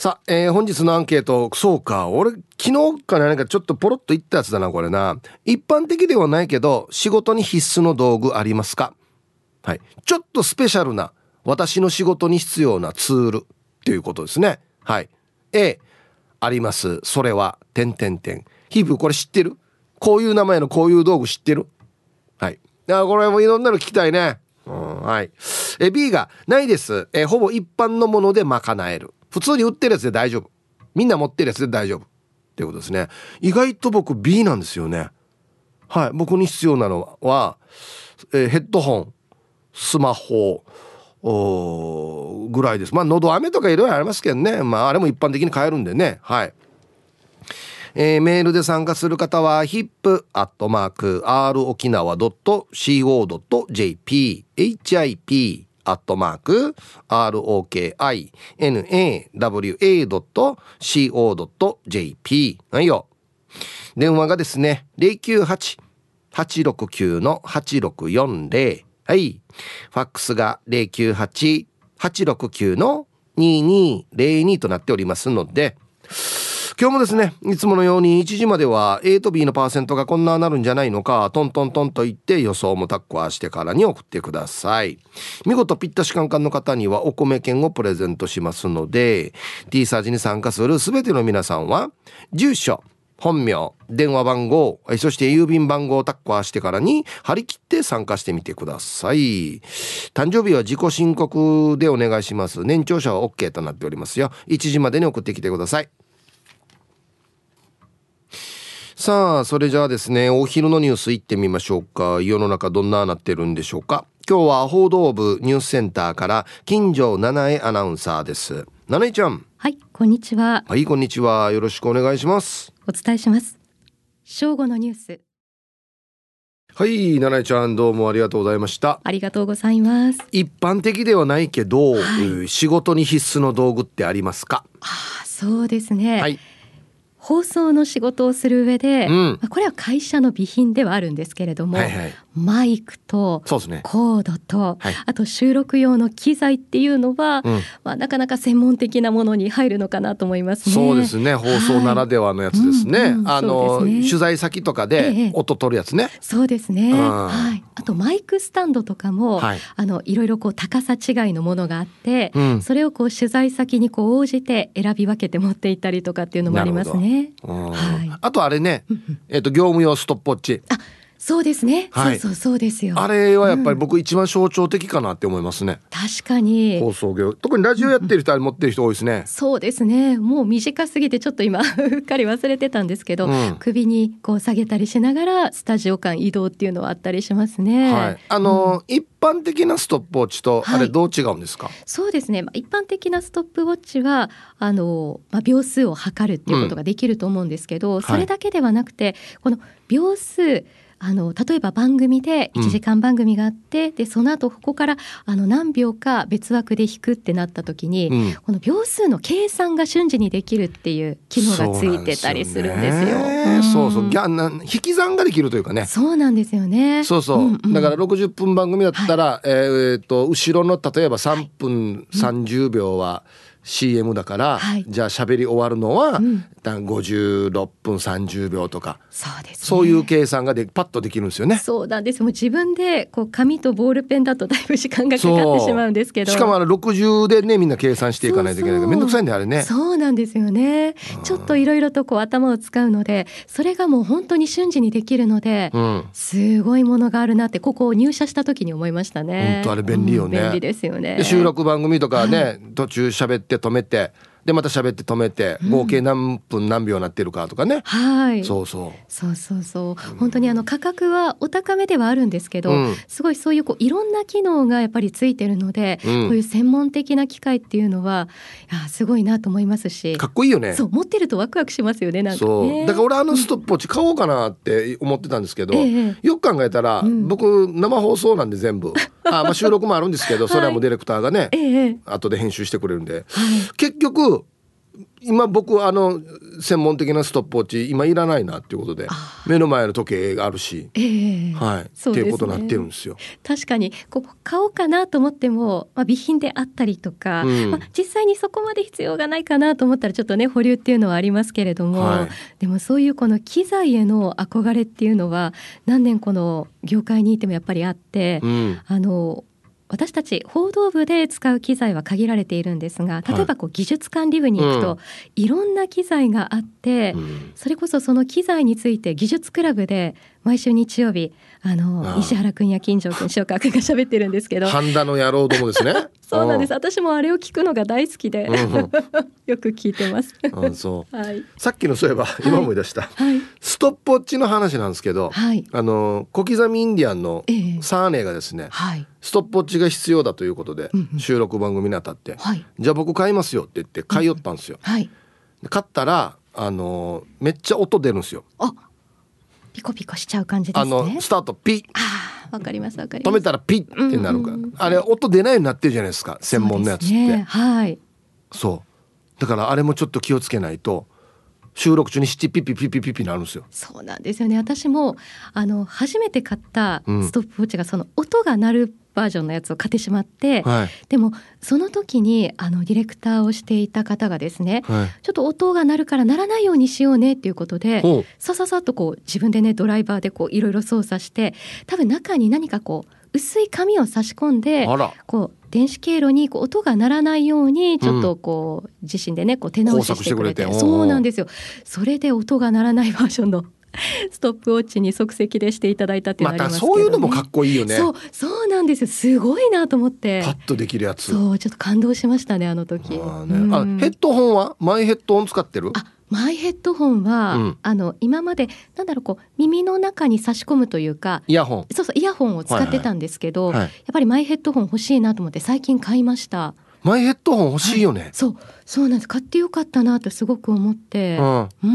さあ、えー、本日のアンケート、そうか、俺、昨日から何かちょっとポロッと言ったやつだな、これな。一般的ではないけど、仕事に必須の道具ありますか？はい。ちょっとスペシャルな、私の仕事に必要なツールっていうことですね。はい。A、あります。それは、点点点。ヒープ、これ知ってる？こういう名前のこういう道具知ってる？はい。あ、これもいろんなの聞きたいね。うん、はい。え、B が、ないです。え、ほぼ一般のもので賄える。普通に売ってるやつで大丈夫。みんな持ってるやつで大丈夫。っていうことですね。意外と僕 B なんですよね。はい。僕に必要なのは、えー、ヘッドホンスマホぐらいです。まあ喉飴とかいろいろありますけどね。まああれも一般的に買えるんでね。はい。えー、メールで参加する方は hip.r 沖縄 .co.jp hip アットマーク ROKINAWA.CO.JP はいよ。電話がですね、098-869の8640。はい。ファックスが098-869の2202となっておりますので、今日もですねいつものように1時までは A と B のパーセントがこんななるんじゃないのかトントントンと言って予想もタッコアしてからに送ってください。見事ぴったしカンカンの方にはお米券をプレゼントしますので T サージに参加する全ての皆さんは住所本名電話番号そして郵便番号をタッコアしてからに張り切って参加してみてください。誕生日は自己申告でお願いします。年長者は OK となっておりますよ。1時までに送ってきてください。さあそれじゃあですねお昼のニュース行ってみましょうか。世の中どんななってるんでしょうか。今日は報道部ニュースセンターから金城七重アナウンサーです。七重ちゃん。はいこんにちは。はいこんにちは。よろしくお願いします。お伝えします。正午のニュース。はい七重ちゃんどうもありがとうございました。ありがとうございます。一般的ではないけど、はい、仕事に必須の道具ってありますか？あそうですね、はい放送の仕事をする上で、うん、これは会社の備品ではあるんですけれども、はいはい、マイクとコードと、ねはい、あと収録用の機材っていうのは、うん、まあ、なかなか専門的なものに入るのかなと思いますね。そうですね。放送ならではのやつですね。はい。うん。うん、あの、ね、取材先とかで音取るやつね。ええ、そうですね、はい、あとマイクスタンドとかも、はい、あのいろいろこう高さ違いのものがあって、それをこう取材先にこう応じて選び分けて持っていったりとかっていうのもありますね。はい、あとあれね、えっ、と業務用ストップウォッチ。あそうですね、はい、そうそうですよ。あれはやっぱり僕一番象徴的かなって思いますね、うん、確かに。放送業。特にラジオやってる人は持ってる人多いですね、うん、そうですね。もう短すぎてちょっと今 うっかり忘れてたんですけど、うん、首にこう下げたりしながらスタジオ間移動っていうのはあったりしますね。はい。あの一般的なストップウォッチとあれどう違うんですか、はい、そうですね、まあ、一般的なストップウォッチはあの、まあ、秒数を測るっていうことができると思うんですけど、それだけではなくてこの秒数あの例えば番組で1時間番組があって、うん、でその後ここからあの何秒か別枠で弾くってなった時に、うん、この秒数の計算が瞬時にできるっていう機能がついてたりするんですよ。そうそう、ギャな引き算ができるというかね。そうなんですよね。そうそう、うんうん、だから60分番組だったら、はい、えー、っと後ろの例えば3分30秒は、はい CM だから、はい、じゃあ喋り終わるのは、うん、56分30秒とかそうです、ね、そういう計算がでパッとできるんですよね。そうなんですもう自分でこう紙とボールペンだとだいぶ時間がかかってしまうんですけどしかもあの60でねみんな計算していかないといけないから面倒くさいんであれね。そうなんですよね。ちょっといろいろとこう頭を使うのでそれがもう本当に瞬時にできるので、うん、すごいものがあるなってここを入社した時に思いましたね。本当あれ便利よね。うん、便利ですよね。収録番組とかね、はい、途中喋って止めてでまた喋って止めて合計何分何秒なってるかとかね、はい。そうそう。そうそうそう。本当にあの価格はお高めではあるんですけど、うん、すごいそういうこういろんな機能がやっぱりついてるので、うん、こういう専門的な機械っていうのはいやすごいなと思いますし。かっこいいよね。そう持ってるとワクワクしますよねなんかね。だから俺あのストップウォッチ買おうかなって思ってたんですけど、ええ、よく考えたら、僕生放送なんで全部。あまあ収録もあるんですけど、それはもうディレクターがね、ええ、後で編集してくれるんで、はい、結局今僕あの専門的なストップウォッチ今いらないなっていうことで目の前の時計があるし、えー、はい、ね、っていうことになってるんですよ。確かにこう買おうかなと思っても、まあ、備品であったりとか、うん、まあ、実際にそこまで必要がないかなと思ったらちょっとね保留っていうのはありますけれども、はい、でもそういうこの機材への憧れっていうのは何年この業界にいてもやっぱりあって、うん、あの私たち報道部で使う機材は限られているんですが例えばこう技術管理部に行くと、はい、いろんな機材があって、うん、それこそその機材について技術クラブで毎週日曜日あの石原君や金城君塩川君が喋ってるんですけど。半田の野郎どもですね。そうなんです。私もあれを聞くのが大好きで、うん、よく聞いてます。あそう、はい、さっきのそういえば今思い出した、はい、ストップウォッチの話なんですけど、はい、あの小刻みインディアンのサーネがですね、はい、ストップウォッチが必要だということで、うんうん、収録番組にあたって、はい、じゃあ僕買いますよって言って買いよったんですよ、うんはい、買ったらあのめっちゃ音出るんですよあピコピコしちゃう感じですね。あのスタートピッ。あわかりますわかります。止めたらピッってなるから、うんうん、あれ音出ないようになってるじゃないですか専門のやつって。ね、はい。そうだからあれもちょっと気をつけないと。収録中に七ピピピピピピなるんですよ。そうなんですよね。私もあの初めて買ったストップウォッチがその音が鳴るバージョンのやつを買ってしまって、はい、でもその時にあのディレクターをしていた方がですね、はい、ちょっと音が鳴るから鳴らないようにしようねっていうことでさささっとこう自分でねドライバーでこういろいろ操作して多分中に何かこう薄い紙を差し込んでこう電子経路にこう音が鳴らないようにちょっとこう、自身でねこう手直ししてくれて。そうなんですよ。それで音が鳴らないバージョンの ストップウォッチに即席でしていただいたっていうのありますけど、ね、またそういうのもかっこいいよね。そうそうなんですよ。すごいなと思って。パッとできるやつ。そうちょっと感動しましたねあの時。あ、ね。うん、あヘッドホンは？マイヘッドホン使ってる？あマイヘッドホンは、うん、あの今までなんだろうこう耳の中に差し込むというかイヤホン。そうそうイヤホンを使ってたんですけど、はいはい、やっぱりマイヘッドホン欲しいなと思って最近買いました。マイヘッドホン欲しいよね、はい、そうそうなんです。買ってよかったなとすごく思って、うん、う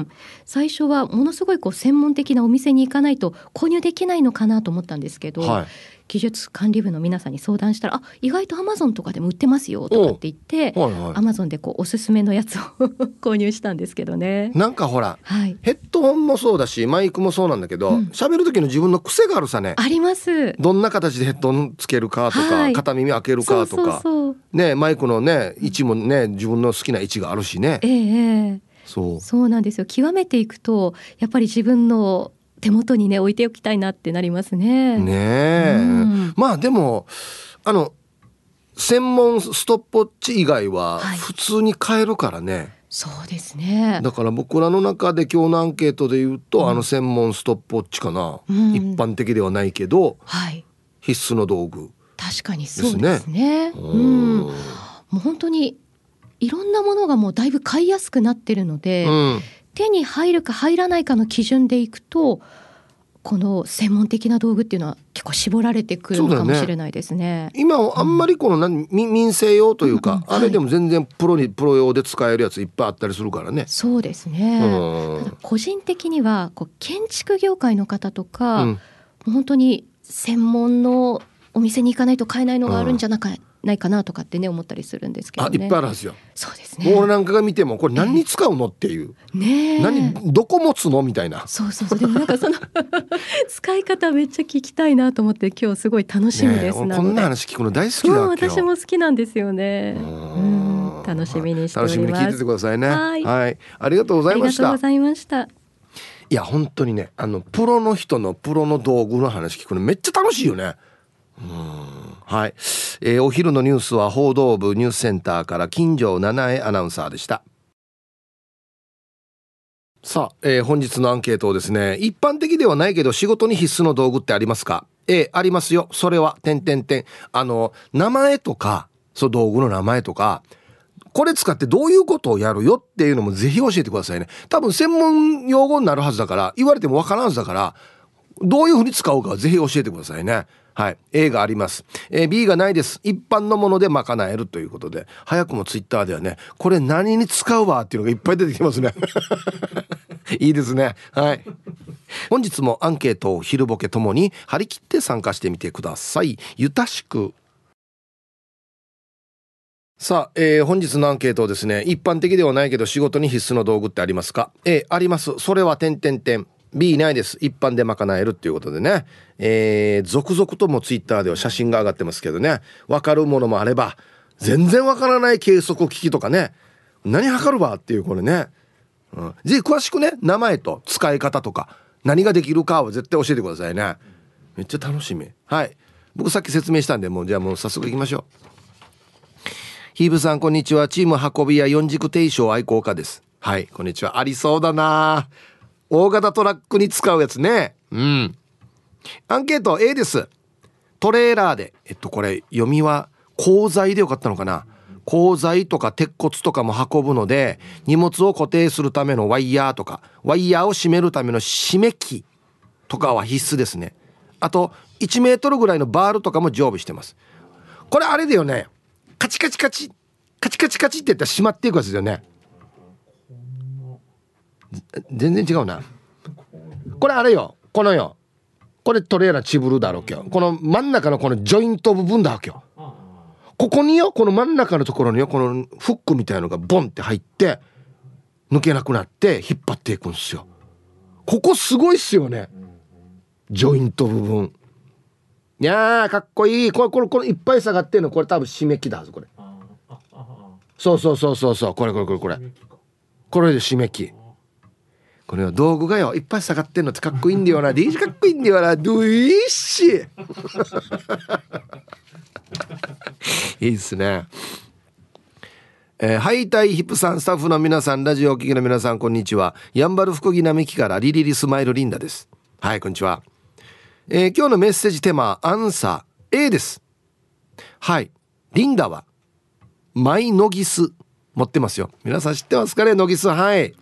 ん。最初はものすごいこう専門的なお店に行かないと購入できないのかなと思ったんですけど、はい、技術管理部の皆さんに相談したらあ意外とアマゾンとかでも売ってますよとかって言ってアマゾンでこうおすすめのやつを 購入したんですけどね。なんかほら、はい、ヘッドホンもそうだしマイクもそうなんだけど喋、うん、る時の自分の癖があるさね。あります。どんな形でヘッドホンつけるかとか、はい、片耳開けるかとか。ねマイクのね位置もね自分の好きな位置があるしね。ええそう。そうなんですよ。極めていくとやっぱり自分の手元にね置いておきたいなってなりますね。ねえ、うん、まあでもあの専門ストップウォッチ以外は普通に買えるからね。はいそうですね。だから僕らの中で今日のアンケートで言うと、うん、あの専門ストップウォッチかな、うん、一般的ではないけど、はい、必須の道具、確かにそうですね。うん、もう本当にいろんなものがもうだいぶ買いやすくなってるので、うん、手に入るか入らないかの基準でいくとこの専門的な道具っていうのは結構絞られてくるのかもしれないですね。ね今あんまりこの何、うん、民生用というか、うんうん、あれでも全然プロにプロ用で使えるやついっぱいあったりするからね。そうですね。ただ個人的にはこう建築業界の方とか、うん、本当に専門のお店に行かないと買えないのがあるんじゃなかないかなとかってね思ったりするんですけど、ね、あいっぱいあるんですよ。そうですね。俺なんかが見てもこれ何に使うのっていう、ね何どこ持つのみたいな。そうそうそう。でもなんかその 使い方めっちゃ聞きたいなと思って今日すごい楽しみです、ね、こんな話聞くの大好きだ私も好きなんですよね。うん。楽しみにして楽しみに聞いててくださいね。はい。はい。ありがとうございました。ありがとうございました。いや本当にねあのプロの人のプロの道具の話聞くのめっちゃ楽しいよねはい、えー、お昼のニュースは報道部ニュースセンターから金城七重アナウンサーでした。さあ、えー、本日のアンケートをですね一般的ではないけど仕事に必須の道具ってありますか？ええ、ありますよ。それは点点点。あの名前とかそう道具の名前とかこれ使ってどういうことをやるよっていうのもぜひ教えてくださいね。多分専門用語になるはずだから言われてもわからんはずだからどういうふうに使うかぜひ教えてくださいね。はい。A があります。えー、B がないです。一般のもので賄えるということで、早くもツイッターではね、これ何に使うわっていうのがいっぱい出てきますね。いいですね。はい。本日もアンケートを昼ボケともに張り切って参加してみてください。ゆたしくさあ、えー、本日のアンケートをですね一般的ではないけど仕事に必須の道具ってありますか？A ありますそれは点点点 B ないです。一般で賄えるっていうことでね。えー、続々ともツイッターでは写真が上がってますけどね。分かるものもあれば全然わからない計測機器とかね。何測るわっていうこれね、うん、ぜひ詳しくね名前と使い方とか何ができるかは絶対教えてくださいね。めっちゃ楽しみ。はい。僕さっき説明したんでもうじゃあもう早速行きましょう。ヒーブさん、こんにちは。チーム運び屋四軸定称愛好家です。はい、こんにちは。ありそうだな。大型トラックに使うやつね。うん。アンケート A です。トレーラーで、えっと、これ、読みは、鋼材でよかったのかな鋼材とか鉄骨とかも運ぶので、荷物を固定するためのワイヤーとか、ワイヤーを締めるための締め機とかは必須ですね。あと、1メートルぐらいのバールとかも常備してます。これあれだよね。カチカチカチカチカチカチって言ったら閉まっていくやつだよね全然違うな。これあれよ。このよ。これトレーラーチブルだろうけよこの真ん中のこのジョイント部分だわけよ。ここによこの真ん中のところによこのフックみたいのがボンって入って抜けなくなって引っ張っていくんですよ。ここすごいっすよね。ジョイント部分。いやーかっこいい。これこれこれいっぱい下がってんのこれ多分締め切だはずこれ。そうそうそうそうそう。これこれこれこれ。これで締め切これは道具がよいっぱい下がってんのってかっこいいんだよな。DJ かっこいいんだよな。ドゥイッシいいっすね。えー、ハイタイヒップさんスタッフの皆さんラジオお聞きの皆さんこんにちは。やんばる福木並木からリリリスマイルリンダです。はいこんにちは。えー、今日のメッセージテーマアンサー。A です。はい。リンダはマイノギス。持ってますよ。皆さん知ってますかね？ノギス。はい。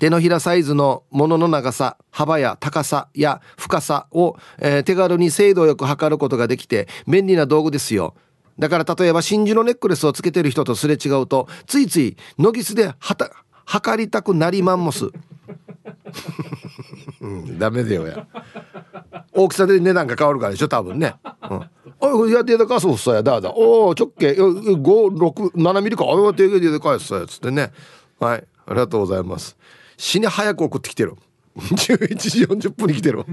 手のひらサイズのものの長さ幅や高さや深さを、えー、手軽に精度よく測ることができて便利な道具ですよ。だから例えば真珠のネックレスをつけてる人とすれ違うとついついノギスではた測りたくなりまんもす。うん、ダメだよや。大きさで値段が変わるからでしょ多分ね、うん、おいやってかそうさや。だだ。おお直径。567ミリか。おい手でかいさや。つってね。はい。ありがとうございます死に早く送ってきてる11時40分に来てる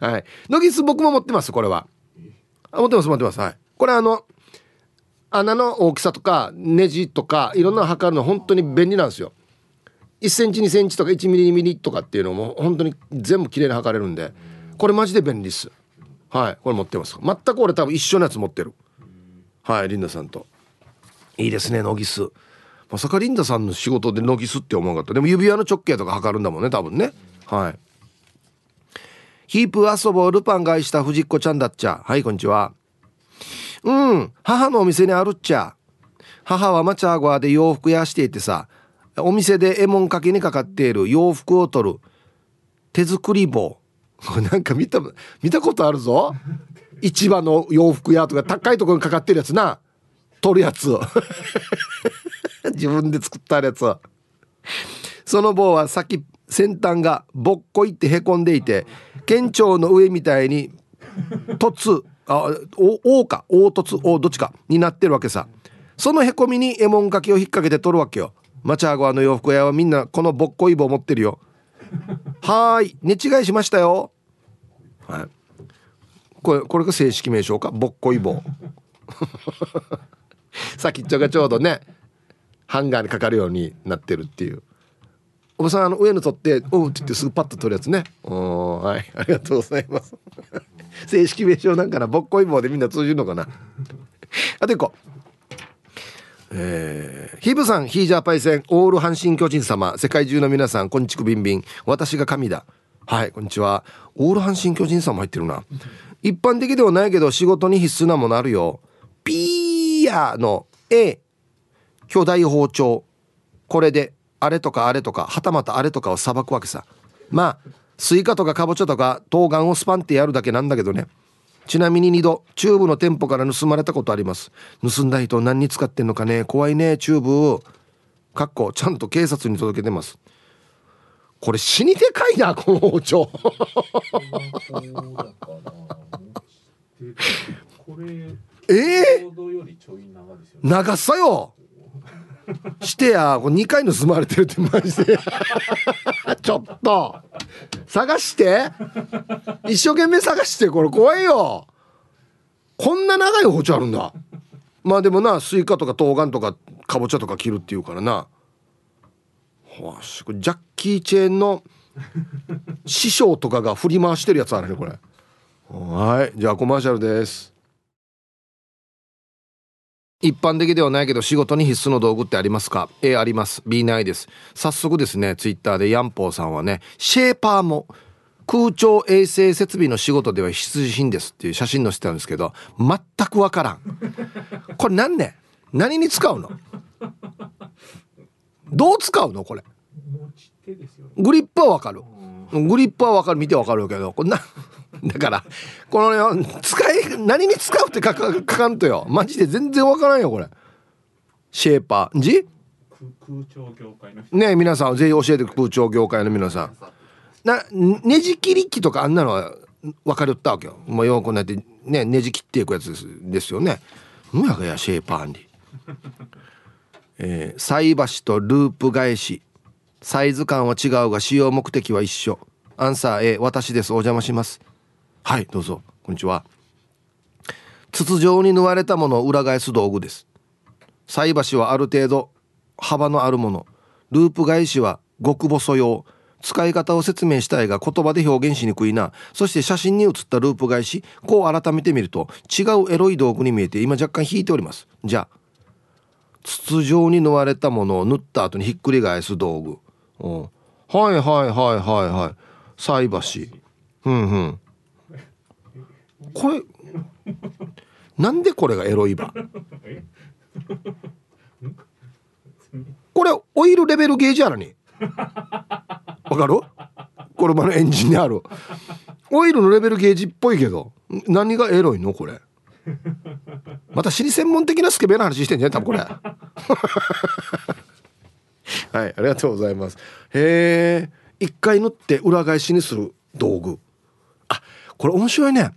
はい。ノギス僕も持ってますこれは。持ってます持ってます。はい。これあの穴の大きさとかネジとかいろんなの測るの本当に便利なんですよ。1センチ2センチとか1ミリ2ミリとかっていうのも本当に全部きれいに測れるんでこれマジで便利です。はい。これ持ってます。全く俺多分一緒のやつ持ってる。はいリンダさんと。いいですねノギス。まさかリンダさんの仕事でノギスって思わなかった。でも指輪の直径とか測るんだもんね多分ね。はい。ヒープ遊ぼうルパン買いした藤子ちゃんだっちゃ。はいこんにちは。うん母のお店にあるっちゃ。母はマチャーゴアで洋服屋していてさお店でえもんかけにかかっている。洋服を取る。手作り棒。なんか見た見たことあるぞ。市場の洋服屋とか高いところにかかってるやつな。取るやつ。自分で作ったやつその棒は先先端がぼっこいってへこんでいて県庁の上みたいに凸あおか凹凸おどっちかになってるわけさ。そのへこみにえもんかけを引っ掛けて取るわけよ。マチャーゴアの洋服屋はみんなこのぼっこい棒持ってるよ。はい寝違いしましたよ。はい。これこれが正式名称か？ぼっこい棒。先っちょがちょうどねハンガーにかかるようになってるっていう。おばさんあの上の取って「おう」って言ってすぐパッと取るやつね。おはい。ありがとうございます。正式名称なんかなぼっこい棒でみんな通じるのかな。あと一個。えー、ヒブさんヒージャーパイセンオール阪神巨人様。世界中の皆さんこんちくびんびん。私が神だ。はいこんにちは。オール阪神巨人様入ってるな。一般的ではないけど仕事に必須なものあるよ。ピーヤーの A 巨大包丁。これであれとかあれとかはたまたあれとかをさばくわけさ。まあスイカとかかぼちゃとか冬瓜をスパンってやるだけなんだけどね。ちなみに2度チューブの店舗から盗まれたことあります。盗んだ人何に使ってんのかね。怖いねチューブ。かっこちゃんと警察に届けてます。これ死にでかいなこの包丁。ええ長さよしてやこれ2回盗まれてるってマジで。ちょっと。探して。一生懸命探して。これ怖いよ。こんな長い包丁あるんだ。まあでもなスイカとか冬瓜とかかぼちゃとか切るっていうからな。わしこれジャッキー・チェーンの師匠とかが振り回してるやつあるねこれ。はい。じゃあコマーシャルです。一般的ではないけど仕事に必須の道具ってありますか？A あります。B ないです。早速ですねツイッターでヤンポーさんはねシェーパーも空調衛生設備の仕事では必需品ですっていう写真載せてたんですけど全くわからん。これ何ね何に使うの？どう使うの？これ。グリップはわかる。グリップはわかる。見てわかるけどこんなだからこのね使い何に使うって書か書かんとよ。マジで全然わからんよこれ。シェーパー。じ？空調業界のね皆さんぜひ教えて空調業界の皆さん。なねじ切り機とかあんなのは分かるったわけよ。もうよくなってねねじ切っていくやつです。ですよね。むやがやシェーパーに。えー、菜箸とループ返し。サイズ感は違うが使用目的は一緒。アンサー A 私です。お邪魔しますはいどうぞ。こんにちは。筒状に縫われたものを裏返す道具です。菜箸はある程度幅のあるもの。ループ返しは極細用。使い方を説明したいが言葉で表現しにくいな。そして写真に写ったループ返しこう改めて見ると違うエロい道具に見えて今若干引いております。じゃあ筒状に縫われたものを縫った後にひっくり返す道具、うん、はいはいはいはいはい。菜箸。うんうん。これなんでこれがエロいば？これオイルレベルゲージあるにわかる？車のエンジンにある。オイルのレベルゲージっぽいけど何がエロいの？これ。また尻専門的なスケベな話してんじゃん多分これ。はいありがとうございます。へえ一回縫って裏返しにする道具。あこれ面白いね。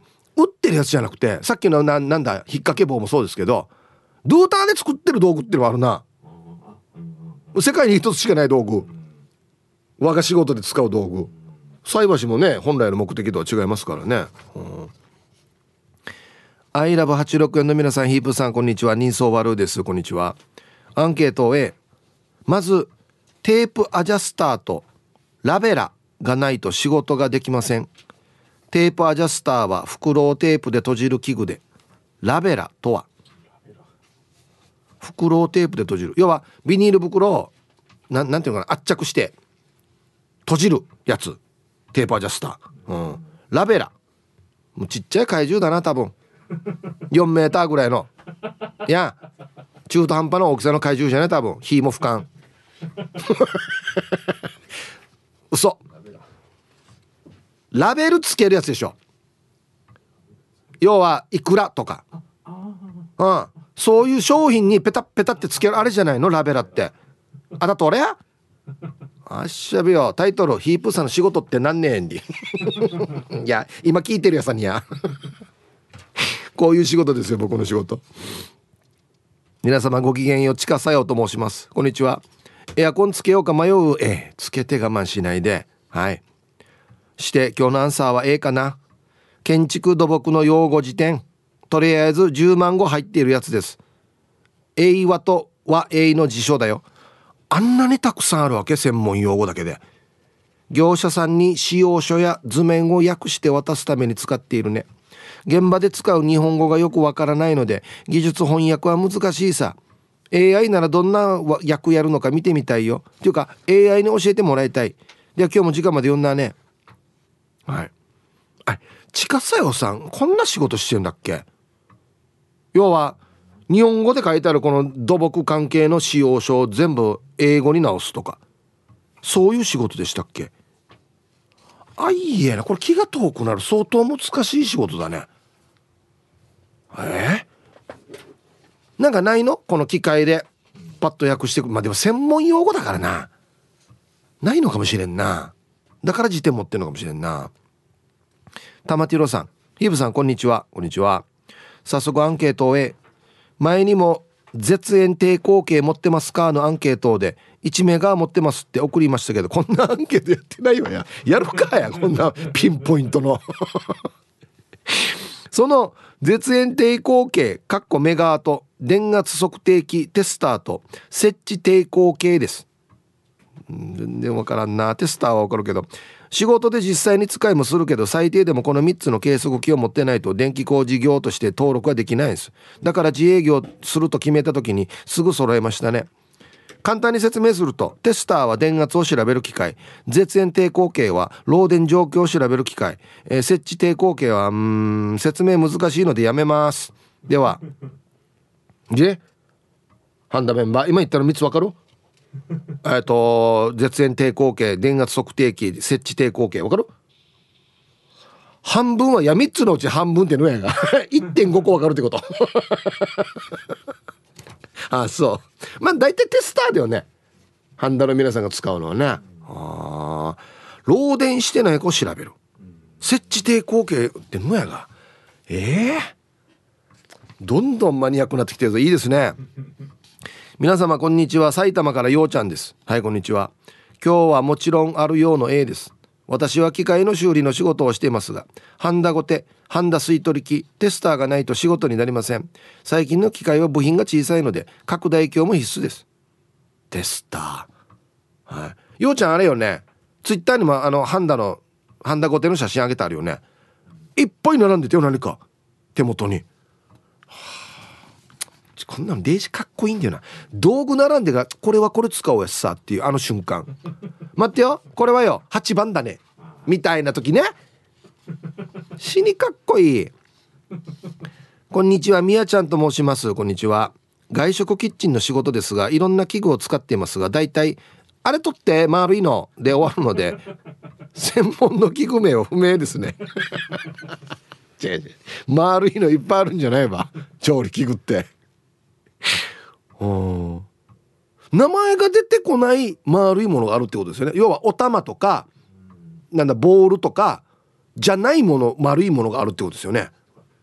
打ってるやつじゃなくてさっきのななんだ引っ掛け棒もそうですけどドーターで作ってる道具ってのもあるな。世界に一つしかない道具。我が仕事で使う道具。菜箸もね本来の目的とは違いますからね、うん。アイラブ864の皆さんヒープさんこんにちは。人相悪です。こんにちは。アンケート A まずテープアジャスターとラベラがないと仕事ができません。テープアジャスターは袋をテープで閉じる器具でラベラとは。袋をテープで閉じる。要はビニール袋をななんていうのかな圧着して閉じるやつ。テープアジャスター、うん、ラベラ。もうちっちゃい怪獣だな多分。4メーターぐらいの。いや中途半端な大きさの怪獣じゃない多分。火も吹かん。嘘。ラベルつけるやつでしょ。要はいくらとか。うん。そういう商品にペタペタってつけるあれじゃないの？ラベラって。あだと俺や。あっしゃべよタイトル「ヒープさんの仕事って何年に。いや今聞いてるやさにや。こういう仕事ですよ僕の仕事。皆様ごきげんようちかさようと申します。こんにちは。エアコンつけようか迷う。ええつけて我慢しないで。はい。して今日のアンサーは A かな。建築土木の用語辞典。とりあえず10万語入っているやつです。英和と和英の辞書だよ。あんなにたくさんあるわけ専門用語だけで。業者さんに使用書や図面を訳して渡すために使っているね。現場で使う日本語がよくわからないので技術翻訳は難しいさ。AI ならどんな役やるのか見てみたいよ。っていうか AI に教えてもらいたい。では今日も時間まで読んだね。はい。あ近さよさんこんな仕事してんだっけ？要は日本語で書いてあるこの土木関係の使用書を全部英語に直すとか。そういう仕事でしたっけ？あいいえな。これ気が遠くなる。相当難しい仕事だね。え？ー、なんかないの？この機械でパッと訳してくまあでも専門用語だからな。ないのかもしれんな。だから辞典持ってんのかもしれんな。玉ティロさん。ヒーブさんこんにちは。こんにちは。早速アンケートを終え前にも絶縁抵抗系持ってますかのアンケートで1名が持ってますって送りましたけどこんなアンケートやってないわや。やるかやこんなピンポイントの。その絶縁抵抗系かっこメガート電圧測定器テスターと設置抵抗系です。全然わからんな。テスターはわかるけど仕事で実際に使いもするけど最低でもこの3つの計測器を持ってないと電気工事業として登録はできないんです。だから自営業すると決めた時にすぐ揃えましたね。簡単に説明するとテスターは電圧を調べる機械。絶縁抵抗計は漏電状況を調べる機械、えー、設置抵抗計はうん説明難しいのでやめます。では。でハンダメンバー。今言ったの3つ分かる？えっと絶縁抵抗計電圧測定器設置抵抗計分かる？半分はいや3つのうち半分ってのやが。1.5個分かるってこと。あそう。まあ大体テスターだよね。ハンダの皆さんが使うのはね。ああ漏電してない子調べる。設置抵抗計ってのやが。ええー、どんどんマニアックになってきてるぞ。いいですね。皆様こんにちは。埼玉からようちゃんです。はいこんにちは。今日はもちろんあるようの A です。私は機械の修理の仕事をしていますがハンダゴテハンダ吸い取り機テスターがないと仕事になりません。最近の機械は部品が小さいので拡大鏡も必須です。テスター。はい。ようちゃんあれよね。ツイッターにもあのハンダのハンダゴテの写真あげてあるよね。いっぱい並んでてよ何か。手元に。こんなのデージかっこいいんだよな。道具並んでがこれはこれ使おうやさっていうあの瞬間。待ってよ。これはよ。8番だね。みたいな時ね。死にかっこいい。こんにちは。みやちゃんと申します。こんにちは。外食キッチンの仕事ですがいろんな器具を使っていますがだいたいあれ取って丸いの。で終わるので専門の器具名は不明ですね。違う違う。丸いのいっぱいあるんじゃないわ。調理器具って。名前が出てこない丸いものがあるってことですよね。要はお玉とかなんだボールとかじゃないもの丸いものがあるってことですよね。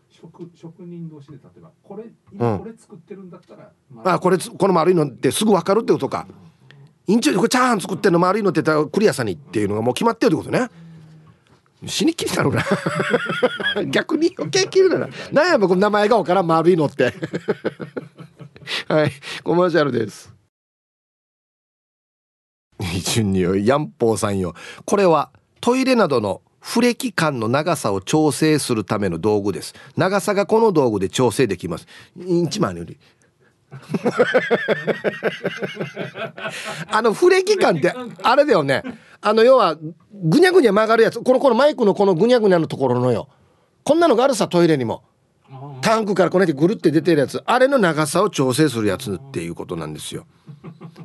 職職人同士で例えばこれ今これ作ってるんだったら、うん、あこれこの丸いのってすぐ分かるってことか。院長これチャーハン作ってるの丸いのって言ったらクリアさにっていうのがもう決まってるってことね。死にきりな。の。な逆に余計気になるな。何やこの名前が分からん丸いのって はいコマーシャルです。順によヤンポーさんよ。これはトイレなどのフレキ感の長さを調整するための道具です。長さがこの道具で調整できます。1万より。あのフレキ感ってあれだよね。あの要はぐにゃぐにゃ曲がるやつ。このこのマイクのこのぐにゃぐにゃのところのよ。こんなのがあるさトイレにもタンクからこうやってぐるって出てるやつ。あれの長さを調整するやつっていうことなんですよ。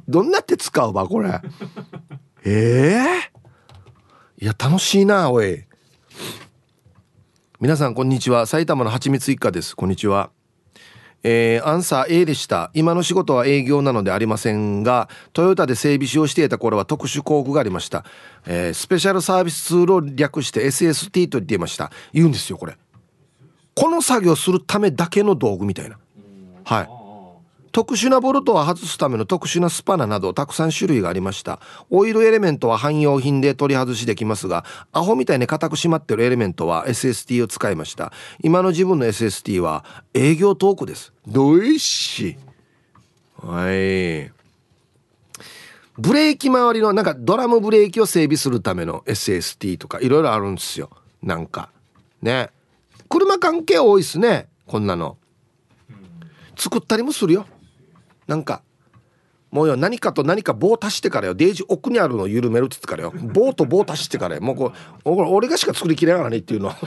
どんなって使うばこれ？ええー、いや楽しいなおい。皆さんこんにちは。埼玉のはちみつ一家です。こんにちは。えー、アンサー A でした。今の仕事は営業なのでありませんがトヨタで整備士をしていた頃は特殊工具がありました、えー、スペシャルサービスツールを略して SST と言っていました。言うんですよこれ。この作業するためだけの道具みたいな。はい。特殊なボルトは外すための特殊なスパナなどたくさん種類がありました。オイルエレメントは汎用品で取り外しできますがアホみたいに硬く締まってるエレメントは SST を使いました。今の自分の SST は営業トークです。どいし。はい。ブレーキ周りのなんかドラムブレーキを整備するための SST とかいろいろあるんですよ。なんか。ね車関係多いっすねこんなの。作ったりもするよ。なんかもうよ何かと何か棒足してからよ。デージ奥にあるの緩めるって言ってからよ。棒と棒足してからよ。もうこう俺がしか作りきれながらねっていうの。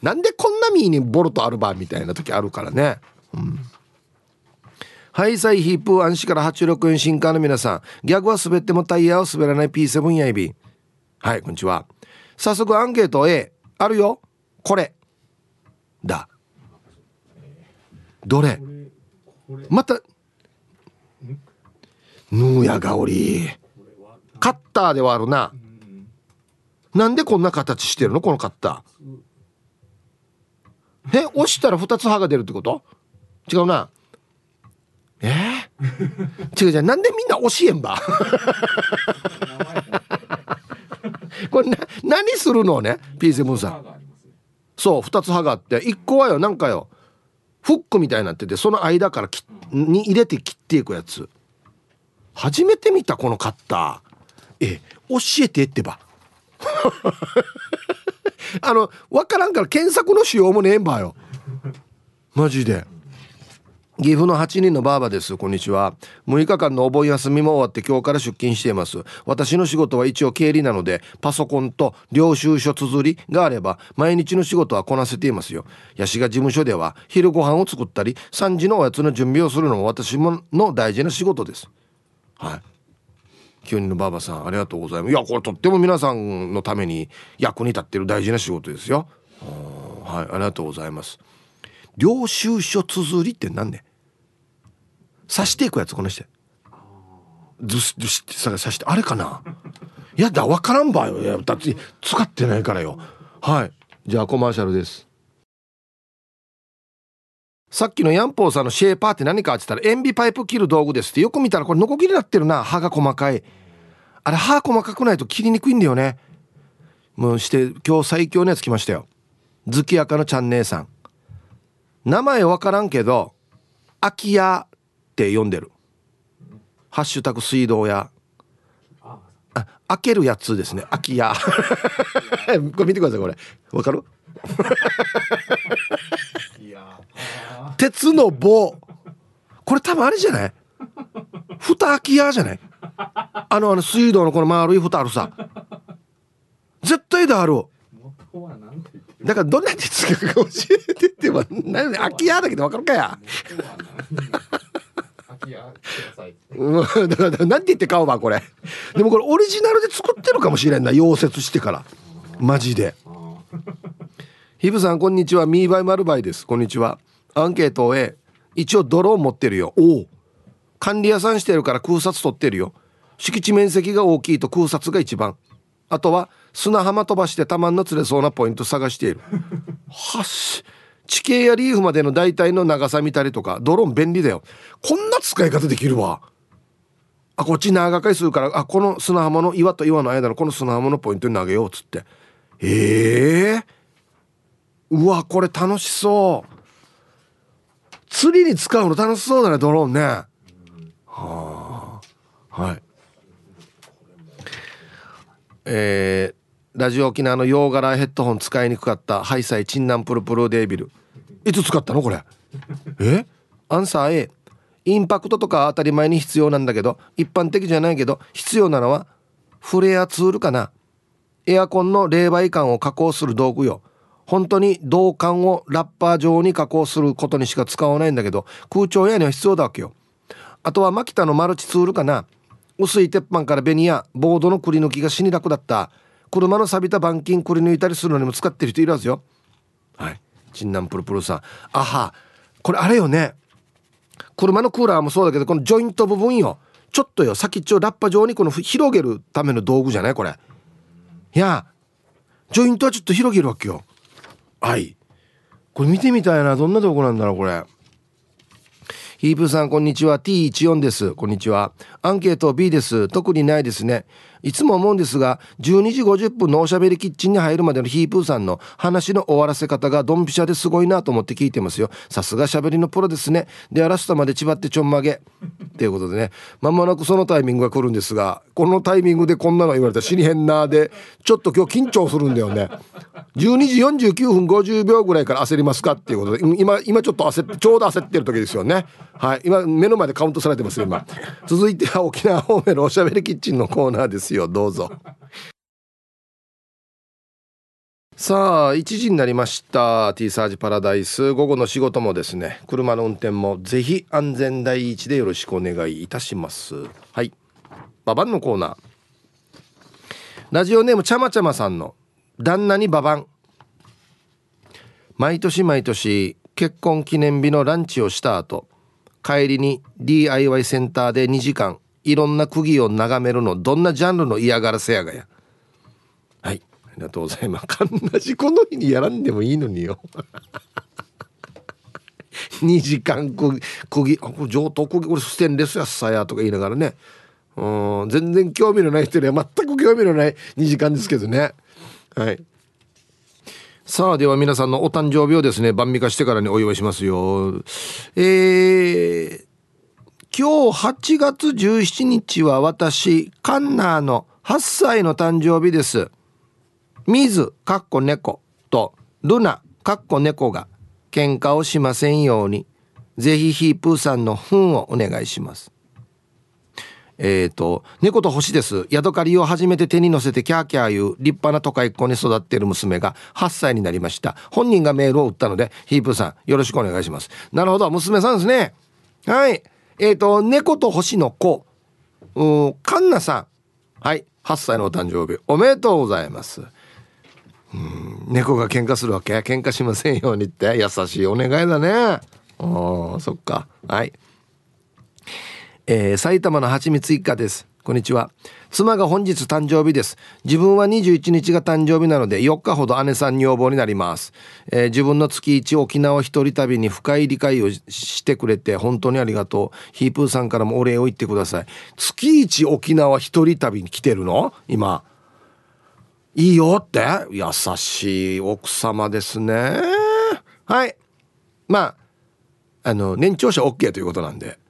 なんでこんなミーにボルトあるばみたいな時あるからね。うん。ハイサイヒップ安心から86円新刊の皆さん。ギャグは滑ってもタイヤを滑らない P7 やいび。はいこんにちは。早速アンケート A あるよ。これ。だ。どれ。また。ヌーヤがおり。カッターではあるな。なんでこんな形してるの？このカッター。え？押したら2つ歯が出るってこと？違うな。え？ー、違うじゃなんでみんな教えんば？これな何するのね？P7 さん。そう2つ歯があって。1個はよなんかよフックみたいになっててその間からに入れて切っていくやつ。初めて見たこのカッター。え教えてってば。あの分からんから検索の仕様もねえんばよ。マジで。岐阜の8人のばあばです。こんにちは。6日間のお盆休みも終わって今日から出勤しています。私の仕事は一応経理なのでパソコンと領収書綴りがあれば毎日の仕事はこなせていますよ。ヤシが事務所では昼ご飯を作ったり3時のおやつの準備をするのも私もの大事な仕事です。はい。9人のばあばさんありがとうございます。いやこれとっても皆さんのために役に立ってる大事な仕事ですよ。はいありがとうございます。領収書綴りって何ね刺していくやつこの人。ずしずしって刺してあれかな。いやだ分からんばよ。いやだって使ってないからよ。はい。じゃあコマーシャルです。さっきのヤンポーさんのシェーパーって何かって言ったら塩ビパイプ切る道具ですって。よく見たらこれノコギリになってるな。刃が細かい。あれ刃細かくないと切りにくいんだよね。もうして今日最強のやつ来ましたよ。月明のちゃん姉さん。名前わからんけど空き家って読んでる。ハッシュタグ水道屋。あ。開けるやつですね。空き家。これ見てくださいこれ。わかる？鉄の棒。これ多分あれじゃない？蓋空き家じゃない？あのあの水道のこの丸い蓋あるさ。絶対であるだからどんな手つくか教えてってば何空き家だけど分かるかや。う。ん、だから何て言って買おうばこれ。でもこれオリジナルで作ってるかもしれんな溶接してから。マジで。ヒブさんこんにちは。ミーバイマルバイです。こんにちは。アンケート A 一応ドローン持ってるよ。おお管理屋さんしてるから空撮取ってるよ。敷地面積が大きいと空撮が一番。あとは砂浜飛ばしてたまんの釣れそうなポイント探している。はし。地形やリーフまでの大体の長さ見たりとかドローン便利だよ。こんな使い方できるわ。あこっち長かいするからあこの砂浜の岩と岩の間のこの砂浜のポイントに投げようっつって。ええー、うわこれ楽しそう。釣りに使うの楽しそうだねドローンね。はあ。はい。えー、ラジオ沖縄の洋柄ヘッドホン使いにくかったハイサイチンナンプルプルデービル。いつ使ったのこれ？え？アンサー A インパクトとか当たり前に必要なんだけど一般的じゃないけど必要なのはフレアツールかな。エアコンの冷媒管を加工する道具よ。本当に銅管をラッパー状に加工することにしか使わないんだけど空調屋には必要だわけよ。あとはマキタのマルチツールかな。薄い鉄板からベニヤボードのくり抜きが死に楽だった。車の錆びた板金くり抜いたりするのにも使ってる人いるはずよ。はい。チンナンプルプルさん。あはこれあれよね。車のクーラーもそうだけどこのジョイント部分よ。ちょっとよ。先っちょラッパ状にこの広げるための道具じゃない？これ。いや。ジョイントはちょっと広げるわけよ。はい。これ見てみたいな。どんなとこなんだろうこれ。ヒープさんこんにちは。T14 です。こんにちは。アンケート B です。特にないですね。いつも思うんですが12時50分のおしゃべりキッチンに入るまでのヒープーさんの話の終わらせ方がドンピシャですごいなと思って聞いてますよ。さすがしゃべりのプロですね。ではラストまでちばってちょんまげ。っていうことでね。まもなくそのタイミングが来るんですがこのタイミングでこんなの言われたら死にへんなーでちょっと今日緊張するんだよね。12時49分50秒ぐらいから焦りますか？っていうことで今今ちょっと焦ってちょうど焦ってる時ですよね。はい。今目の前でカウントされてますよ今。続いては沖縄方面のおしゃべりキッチンのコーナーですよ。どうぞ。さあ1時になりました。T サージパラダイス。午後の仕事もですね。車の運転もぜひ安全第一でよろしくお願いいたします。はい。ババンのコーナー。ラジオネームちゃまちゃまさんの旦那にババン。毎年毎年結婚記念日のランチをした後帰りに DIY センターで2時間いろんな釘を眺めるのどんなジャンルの嫌がらせやがや。はい。ありがとうございます。かんなじこの日にやらんでもいいのによ。2時間くくぎ上等くぎこれステンレスやさやとか言いながらね。うん全然興味のない人には全く興味のない2時間ですけどね。はいさあでは皆さんのお誕生日をですね晩味化してからにお祝いしますよ。えー、今日8月17日は私カンナーの8歳の誕生日です。ミズかっこ猫とルナかっこ猫が喧嘩をしませんようにぜひヒープーさんの糞をお願いします。えっ、ー、と猫と星です。ヤドカリを初めて手に乗せてキャーキャー言う立派な都会っ子に育っている娘が8歳になりました。本人がメールを打ったのでヒープーさんよろしくお願いします。なるほど娘さんですね。はい。えっ、ー、と猫と星の子。うカンナさん。はい。8歳のお誕生日。おめでとうございます。うん猫が喧嘩するわけ？喧嘩しませんようにって。優しいお願いだね。あそっか。はい。えー、埼玉のはちみつ一家です。こんにちは。妻が本日誕生日です。自分は21日が誕生日なので4日ほど姉さん女房になります、えー、自分の月一沖縄一人旅に深い理解をしてくれて本当にありがとう。ヒープーさんからもお礼を言ってください。月一沖縄一人旅に来てるの？今。いいよって。優しい奥様ですね。はい。まああの年長者 OK ということなんで。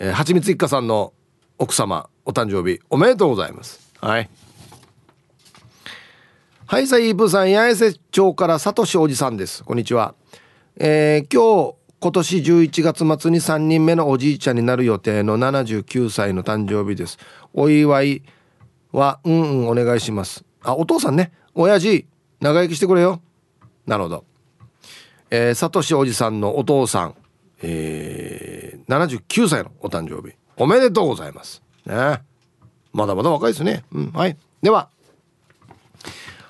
えー、はちみつ一家さんの奥様お誕生日おめでとうございます。はい。はいさイープさん八重瀬町からさとしおじさんです。こんにちは。えー、今日今年11月末に3人目のおじいちゃんになる予定の79歳の誕生日です。お祝いはうんうんお願いします。あお父さんね。親父長生きしてくれよ。なるほど。えー、さとしおじさんのお父さん。えー、79歳のお誕生日。おめでとうございます。ね。まだまだ若いですね。うんはい。では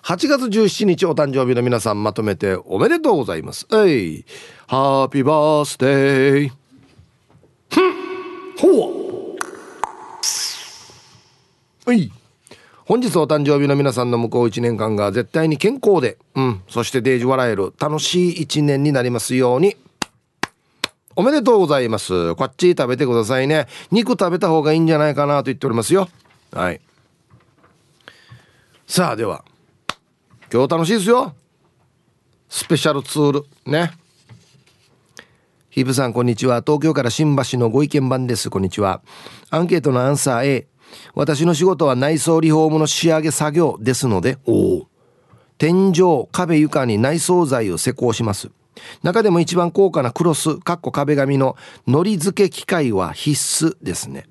8月17日お誕生日の皆さんまとめておめでとうございます。えい。ハッピーバースデーふん。ほう。はい。本日お誕生日の皆さんの向こう1年間が絶対に健康で、うん、そしてデージ笑える楽しい1年になりますように。おめでとうございます。こっち食べてくださいね。肉食べた方がいいんじゃないかなと言っておりますよ。はい。さあ、では。今日楽しいですよ。スペシャルツール。ね。ヒブさん、こんにちは。東京から新橋のご意見番です。こんにちは。アンケートのアンサー A。私の仕事は内装リフォームの仕上げ作業ですので、おお。天井、壁床に内装材を施工します。中でも一番高価なクロス、かっこ壁紙の糊付け機械は必須ですね。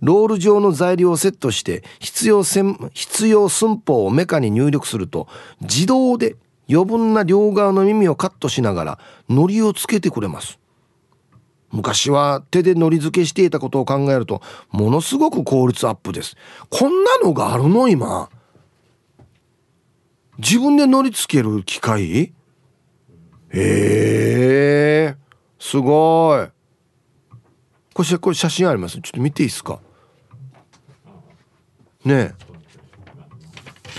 ロール状の材料をセットして必要必要寸法をメカに入力すると自動で余分な両側の耳をカットしながら糊をつけてくれます。昔は手で糊付けしていたことを考えるとものすごく効率アップです。こんなのがあるの今？自分で糊付ける機械？へえすごい。これこれ写真あります？ちょっと見ていいですか？ねえ。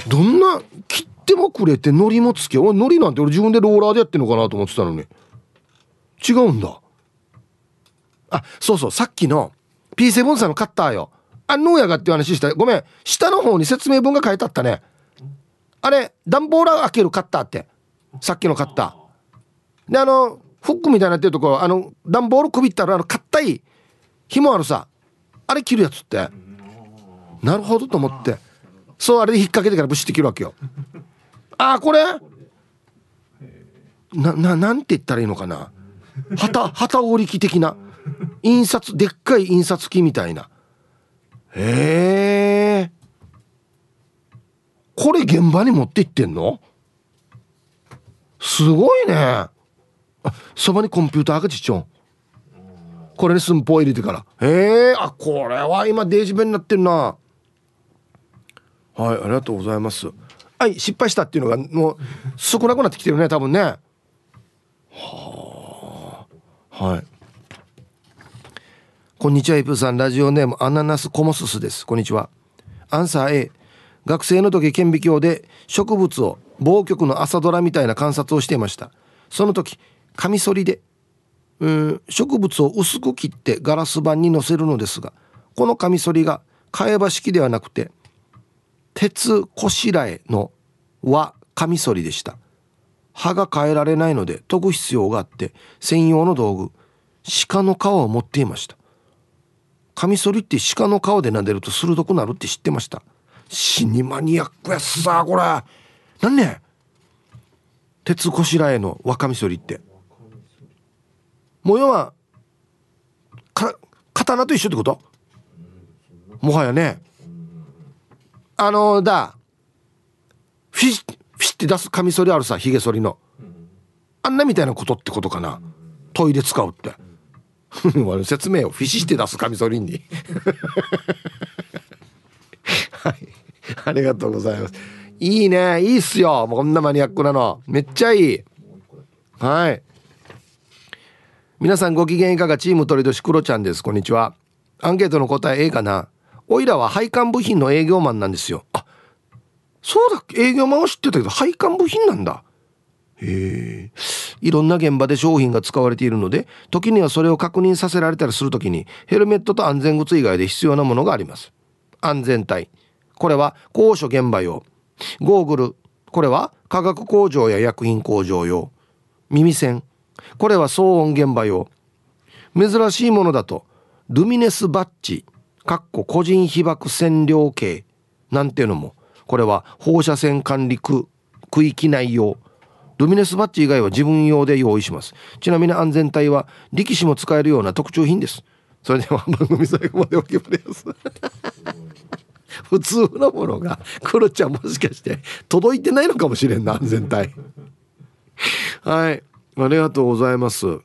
どんな切ってもくれて海苔もつけお海苔なんて俺自分でローラーでやってんのかなと思ってたのに。違うんだ。あそうそう。さっきの P7 さんのカッターよ。あノーヤがって話した。ごめん。下の方に説明文が書いてあったね。あれ段ボール開けるカッターって。さっきのカッター。であのフックみたいになってるとこあの段ボールくびったらあの硬い紐あるさ。あれ切るやつって。なるほどと思って。そうあれで引っ掛けてからブシって切るわけよ。ああこれ？なななんて言ったらいいのかな。旗旗織り機的な。印刷でっかい印刷機みたいな。へえこれ現場に持って行ってんの？すごいね。そばにコンピューターがちっちょんこれに寸法入れてから。へえあこれは今デージ弁になってるな。はいありがとうございます。はい失敗したっていうのがもう少なくなってきてるね多分ね。はあ。はい。こんにちはイプさん。ラジオネームアナナスコモススです。こんにちは。アンサー A 学生の時顕微鏡で植物を某局の朝ドラみたいな観察をしていました。その時カミソリでえー植物を薄く切ってガラス板に乗せるのですがこのカミソリが替え刃式ではなくて鉄こしらえの和カミソリでした。刃が変えられないので研ぐ必要があって専用の道具鹿の皮を持っていました。カミソリって鹿の皮で撫でると鋭くなるって知ってました。死にマニアックやっさこれ。何ね鉄こしらえの和カミソリって。模様はか刀と一緒ってこと？もはやね。あのだフィッフィッって出すカミソリあるさひげ剃りの。あんなみたいなことってことかな。トイレ使うって。俺説明をフィシして出すカミソリに。はい。ありがとうございます。いいね。いいっすよ。もうこんなマニアックなの。めっちゃいい。はい。皆さんご機嫌いかがチーム鳥年クロちゃんです。こんにちは。アンケートの答え A かな。おいらは配管部品の営業マンなんですよ。あそうだ営業マンは知ってたけど配管部品なんだ。へえ。いろんな現場で商品が使われているので時にはそれを確認させられたりする時にヘルメットと安全靴以外で必要なものがあります。安全帯。これは高所現場用。ゴーグル。これは化学工場や薬品工場用。耳栓。これは騒音現場用珍しいものだとルミネスバッジかっこ個人被爆線量計なんていうのもこれは放射線管理区区域内用。ルミネスバッジ以外は自分用で用意します。ちなみに安全帯は力士も使えるような特注品です。それでは番組最後までお決まりです。普通のものがクロちゃんもしかして届いてないのかもしれんな安全帯。はい。ありがとうございます。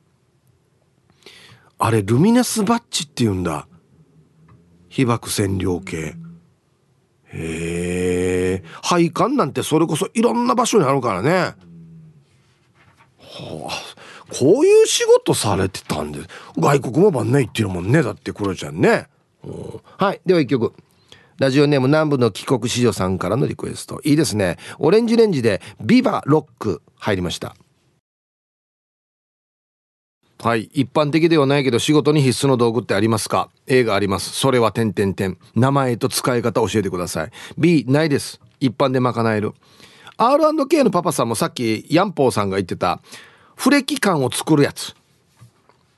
あれルミネスバッジって言うんだ。被爆線量計へえ。配管なんてそれこそいろんな場所にあるからね。はあ。こういう仕事されてたんで外国も番ないっていうもんねだってクロちゃんね。はいでは一曲。ラジオネーム南部の帰国子女さんからのリクエスト。いいですね。オレンジレンジでビバロック入りました。はい。一般的ではないけど仕事に必須の道具ってありますか？A があります。それは点々点。名前と使い方教えてください。B ないです。一般で賄える。R&K のパパさんもさっきヤンポーさんが言ってたフレキ感を作るやつ。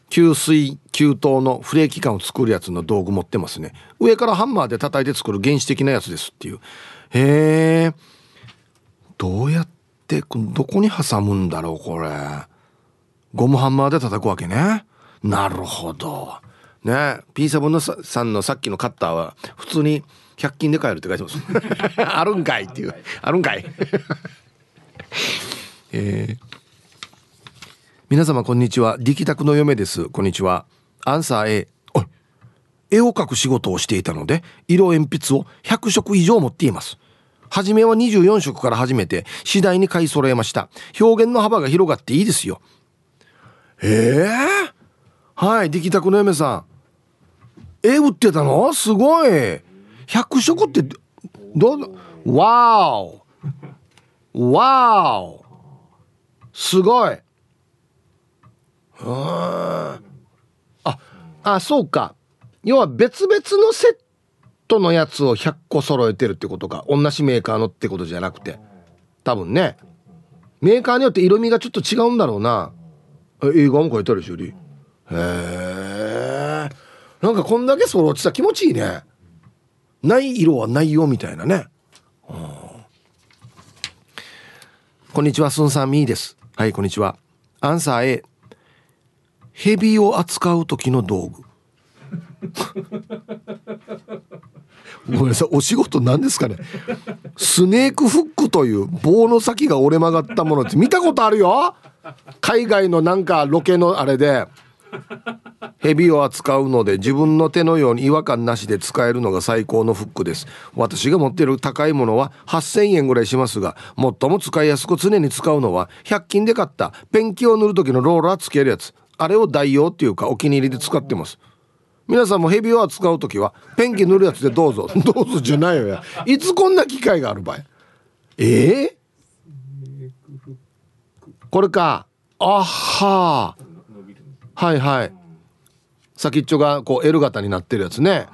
給水給湯のフレキ感を作るやつの道具持ってますね。上からハンマーで叩いて作る原始的なやつですっていう。へえどうやってどこに挟むんだろうこれ。ゴムハンマーで叩くわけね。なるほど。ね。P7 のさんのさっきのカッターは普通に100均で買えるって書いてます。あるんかいっていう。あるんかい。えー。皆様こんにちは。力宅の嫁です。こんにちは。アンサー A 絵を描く仕事をしていたので色鉛筆を100色以上持っています。初めは24色から始めて次第に買い揃えました。表現の幅が広がっていいですよ。ええはい力宅の嫁さん。絵売ってたの？すごい。100色ってどうわーおわーおすごい。あああそうか。要は別々のセットのやつを100個揃えてるってことか。同じメーカーのってことじゃなくて。多分ね。メーカーによって色味がちょっと違うんだろうな。映画も書いてあるしより。へえ。んかこんだけ揃ってた気持ちいいね。ない色はないよみたいなね、うん、こんにちはすんさんみーです。はいこんにちは。アンサー A ヘビを扱う時の道具。ごめんなさいお仕事何ですかね。スネークフックという棒の先が折れ曲がったものって見たことあるよ。海外のなんかロケのあれでヘビを扱うので自分の手のように違和感なしで使えるのが最高のフックです。私が持っている高いものは8000円ぐらいしますが最も使いやすく常に使うのは100均で買ったペンキを塗る時のローラーつけるやつ。あれを代用っていうかお気に入りで使ってます。皆さんもヘビを扱う時はペンキ塗るやつでどうぞ。どうぞじゃないよや。いつこんな機会がある場合ええー、これか。あははいはい。先っちょがこう L 型になってるやつね。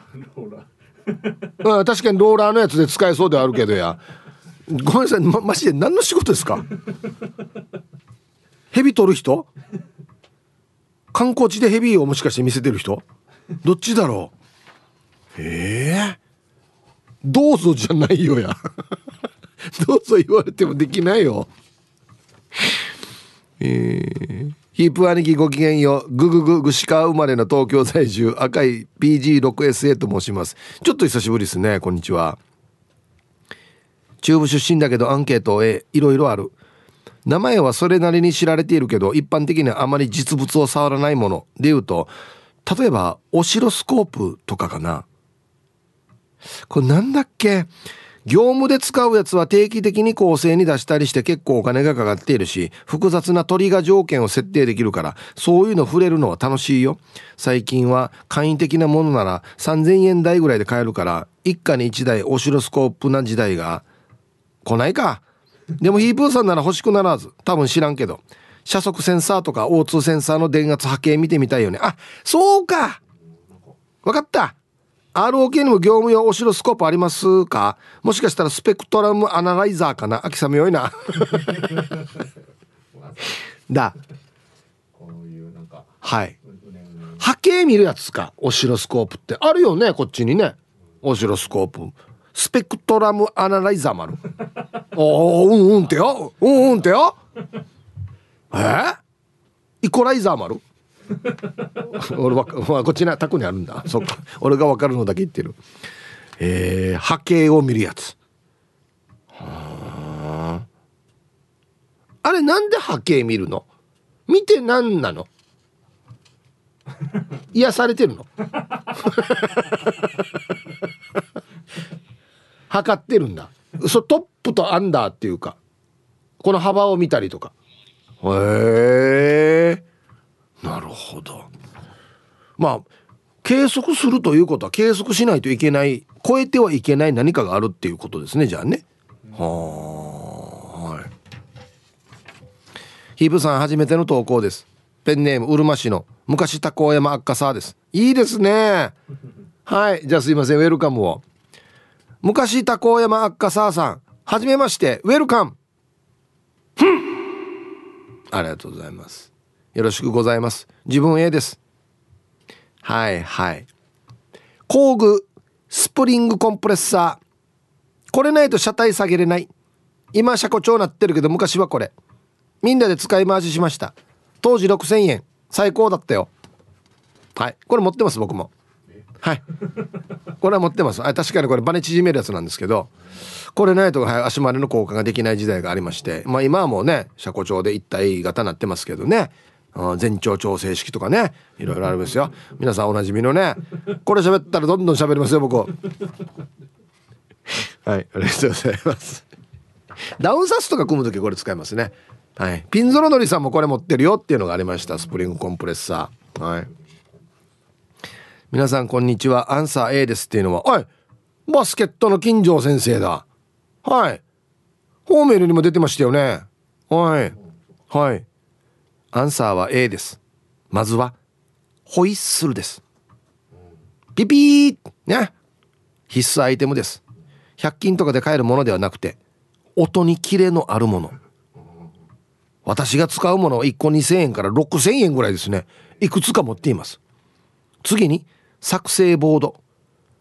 うん確かにローラーのやつで使えそうではあるけどや。ごめんなさい。まマジで何の仕事ですか？ヘビ取る人？観光地でヘビをもしかして見せてる人？どっちだろう？ええどうぞじゃないよや。どうぞ言われてもできないよえー。ヒープ兄貴ごきげんよう。ぐぐぐぐしか生まれの東京在住。赤い PG6SA と申します。ちょっと久しぶりですね。こんにちは。中部出身だけどアンケートへ。いろいろある。名前はそれなりに知られているけど一般的にはあまり実物を触らないもの。で言うと例えばオシロスコープとかかな。これなんだっけ？業務で使うやつは定期的に構成に出したりして結構お金がかかっているし複雑なトリガー条件を設定できるからそういうの触れるのは楽しいよ。最近は簡易的なものなら3000円台ぐらいで買えるから一家に一台オシロスコープな時代が来ないか。でもヒープーさんなら欲しくならず多分知らんけど車速センサーとか O2 センサーの電圧波形見てみたいよね。あそうか。わかった。ROK にも業務用オシロスコープありますか？もしかしたらスペクトラムアナライザーかな？秋雨よいな。だ。はい。波形見るやつか？オシロスコープって。あるよねこっちにね。オシロスコープ。スペクトラムアナライザーもある。おおうんうんってよ。うんうんってよ。え？イコライザーもある？俺わかまあこっちなタコにあるんだ。そっか。俺が分かるのだけ言ってる。えー、波形を見るやつ。はあ。あれなんで波形見るの？見て何なの？癒されてるの？測ってるんだ。そトップとアンダーっていうか。この幅を見たりとか。へえなるほど。まあ計測するということは計測しないといけない超えてはいけない何かがあるっていうことですねじゃあね。はあはい。ヒープさん初めての投稿です。ペンネームうるま市の昔高尾山赤沢です。いいですね。はい。じゃあすいませんウェルカムを。昔高尾山赤沢さんはじめましてウェルカム。ふん。ありがとうございます。よろしくございます。自分 A です。はいはい。工具スプリングコンプレッサー。これないと車体下げれない。今車庫長なってるけど昔はこれ。みんなで使い回ししました。当時6000円。最高だったよ。はい。これ持ってます僕も。はい。これは持ってます。あ確かにこれバネ縮めるやつなんですけど。これないと、足回りの効果ができない時代がありまして。まあ今はもうね車庫長で一体型になってますけどね。全長調整式とかね。いろいろあるんですよ。皆さんおなじみのね。これ喋ったらどんどん喋りますよ僕はいありがとうございます。ダウンサスとか組む時これ使いますね。はい。ピンゾロノリさんもこれ持ってるよっていうのがありました。スプリングコンプレッサー。はい。皆さんこんにちは。アンサー A ですっていうのはおいバスケットの金城先生だ。はい。フォーメルにも出てましたよね。はい。はい。アンサーは A です。まずはホイッスルです。ピピーね。必須アイテムです。100均とかで買えるものではなくて音にキレのあるもの。私が使うものは1個2000円から6000円ぐらいですね。いくつか持っています。次に作成ボード。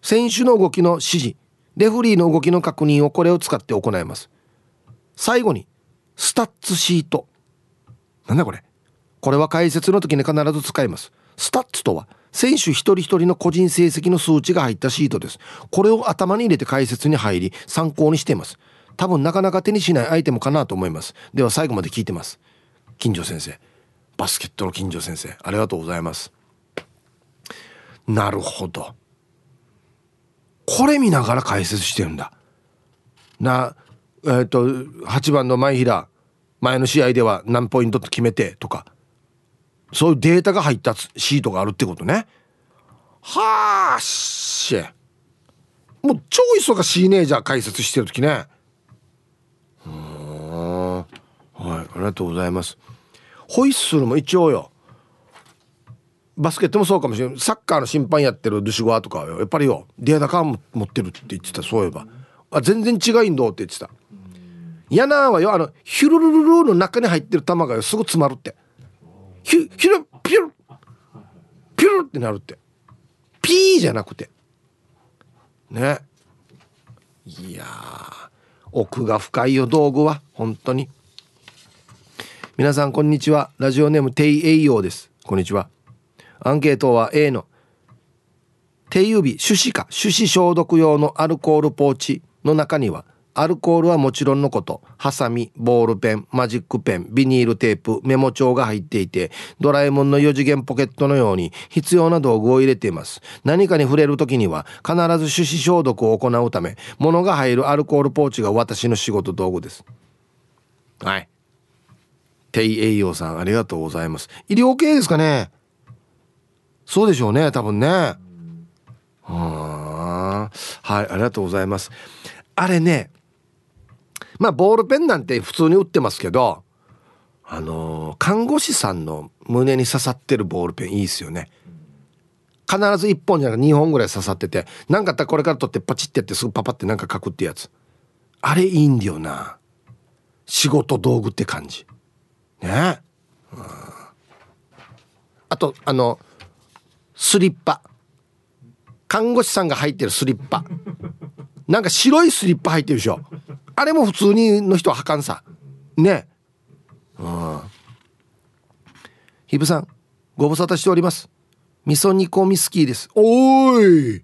選手の動きの指示。レフリーの動きの確認をこれを使って行います。最後にスタッツシート。なんだこれ？これは解説の時に必ず使います。スタッツとは選手一人一人の個人成績の数値が入ったシートです。これを頭に入れて解説に入り参考にしています。多分なかなか手にしないアイテムかなと思います。では最後まで聞いてます。金城先生。バスケットの金城先生。ありがとうございます。なるほど。これ見ながら解説してるんだ。なえっ、ー、と8番の前平。前の試合では何ポイントと決めてとか。そういうデータが入ったシートがあるってことね。はあしもう超忙しいねじゃあ解説してる時ね。うんはいありがとうございます。ホイッスルも一応よ。バスケットもそうかもしれないサッカーの審判やってるドゥシゴワとかはやっぱりよデータカー持ってるって言ってた。そういえば。あ全然違いんだって言ってた。ヤナーはよあのヒュルルルルの中に入ってる球がよすぐ詰まるって。ヒュヒュピュル。ピュルってなるって。ピーじゃなくて。ね。いや奥が深いよ道具は。本当に。皆さんこんにちは。ラジオネームテイエイヨーです。こんにちは。アンケートは A の。手指手指か。手指消毒用のアルコールポーチの中にはアルコールはもちろんのこと。ハサミボールペンマジックペンビニールテープメモ帳が入っていてドラえもんの4次元ポケットのように必要な道具を入れています。何かに触れる時には必ず手指消毒を行うため物が入るアルコールポーチが私の仕事道具です。はい。低栄養さんありがとうございます。医療系ですかね。そうでしょうね多分ね。はあはいありがとうございます。あれねまあボールペンなんて普通に売ってますけどあのー、看護師さんの胸に刺さってるボールペンいいですよね。必ず1本じゃなくて2本ぐらい刺さってて何かあったらこれから取ってパチッてやってすぐパパってなんか書くってやつ。あれいいんだよな。仕事道具って感じ。ね、うん、あとあのスリッパ。看護師さんが入ってるスリッパ。なんか白いスリッパ入ってるでしょ。あれも普通にの人は履かんさ。ね。うん。ひぶさんご無沙汰しております。味噌煮込みスキーです。おーい。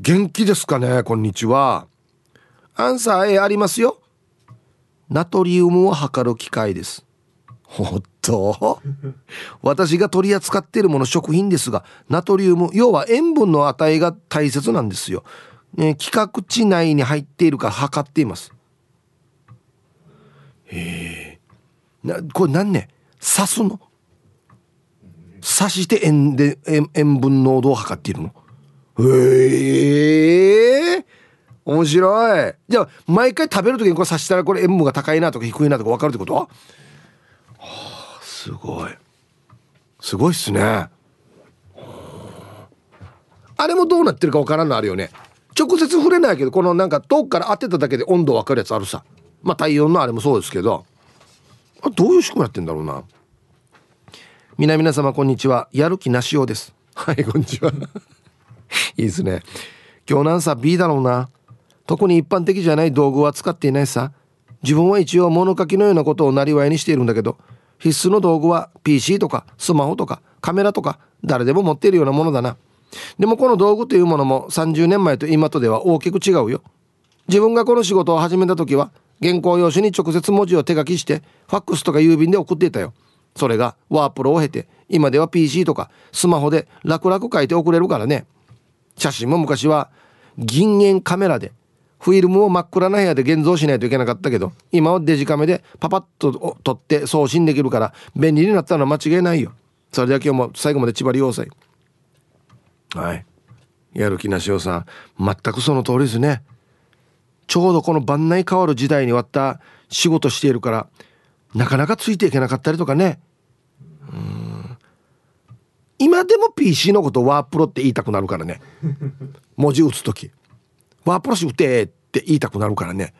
元気ですかねこんにちは。アンサー A ありますよ。ナトリウムを測る機械です。ほっと。私が取り扱っているもの食品ですがナトリウム要は塩分の値が大切なんですよ、ね、規格値内に入っているか測っています。へえこれ何ね？刺すの？刺して塩で塩塩分濃度を測っているの？へえ面白い。じゃあ毎回食べる時にこれ刺したらこれ塩分が高いなとか低いなとか分かるってこと？はあすごい。すごいっすね。あれもどうなってるか分からんのあるよね。直接触れないけどこのなんか遠くから当てただけで温度分かるやつあるさ。まあ体温のあれもそうですけど。あどういう仕組みやってんだろうな。皆皆様こんにちは。やる気なしおです。はいこんにちは。いいですね。今日なんさ B だろうな。特に一般的じゃない道具は使っていないさ。自分は一応物書きのようなことをなりわいにしているんだけど必須の道具は PC とかスマホとかカメラとか誰でも持っているようなものだな。でもこの道具というものも30年前と今とでは大きく違うよ。自分がこの仕事を始めた時は原稿用紙に直接文字を手書きしてファックスとか郵便で送っていたよ。それがワープロを経て今では PC とかスマホで楽々書いて送れるからね。写真も昔は銀塩カメラでフィルムを真っ暗な部屋で現像しないといけなかったけど今はデジカメでパパッと撮って送信できるから便利になったのは間違いないよ。それでは今日も最後まで千葉利用祭。はい。やる気なしおさん全くその通りですね。ちょうどこの番内変わる時代に割った仕事しているからなかなかついていけなかったりとかね。うん。今でも PC のことワープロって言いたくなるからね。文字打つ時。ワープロシ打てって言いたくなるからね。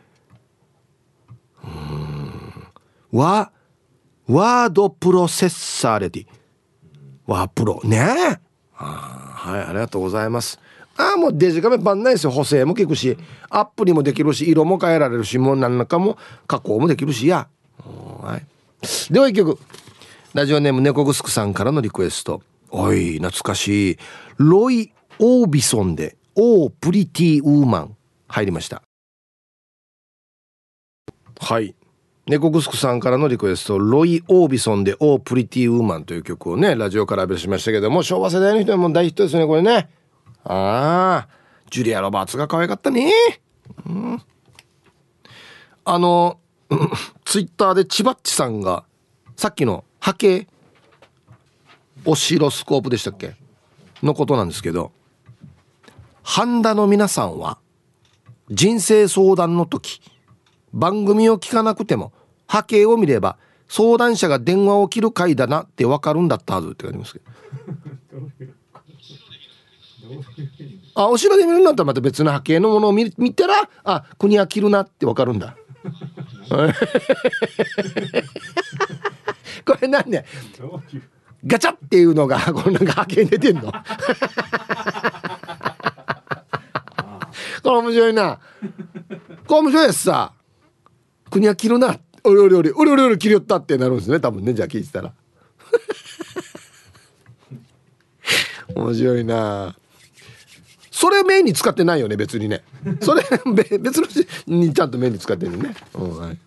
うん。ワ、ワードプロセッサーでしょ。ワープロね。あはいありがとうございます。ああもうデジカメ版ないですよ。補正も効くしアップにもできるし色も変えられるしもう何らかも加工もできるしや。はい。では一曲。ラジオネーム猫ぐすくさんからのリクエスト。おい懐かしい。ロイ・オービソンで「オー・プリティ・ウーマン」入りました。はい。猫ぐすくさんからのリクエストロイ・オービソンで「オープリティウーマン」という曲をねラジオから浴びしましたけども昭和世代の人はもう大ヒットですねこれね。ああジュリア・ロバーツが可愛かったね。うん。あの ツイッターで千葉っちさんがさっきの波形オシロスコープでしたっけ？のことなんですけど半田の皆さんは人生相談の時番組を聞かなくても波形を見れば相談者が電話を切る回だなって分かるんだったはずって書いてますけど。あ後ろで見るんだったらまた別の波形のものを見見たらあ国は切るなって分かるんだ。これなんで？ガチャっていうのがこのなんか波形に出てんの？これ面白いな。これ面白いやつさ。国は切るなおりおりおりおりおりおり切りよったってなるんですね多分ねじゃあ聞いてたら。面白いな。それメインに使ってないよね別にね。それ 別のにちゃんとメインに使ってるね、うんはい、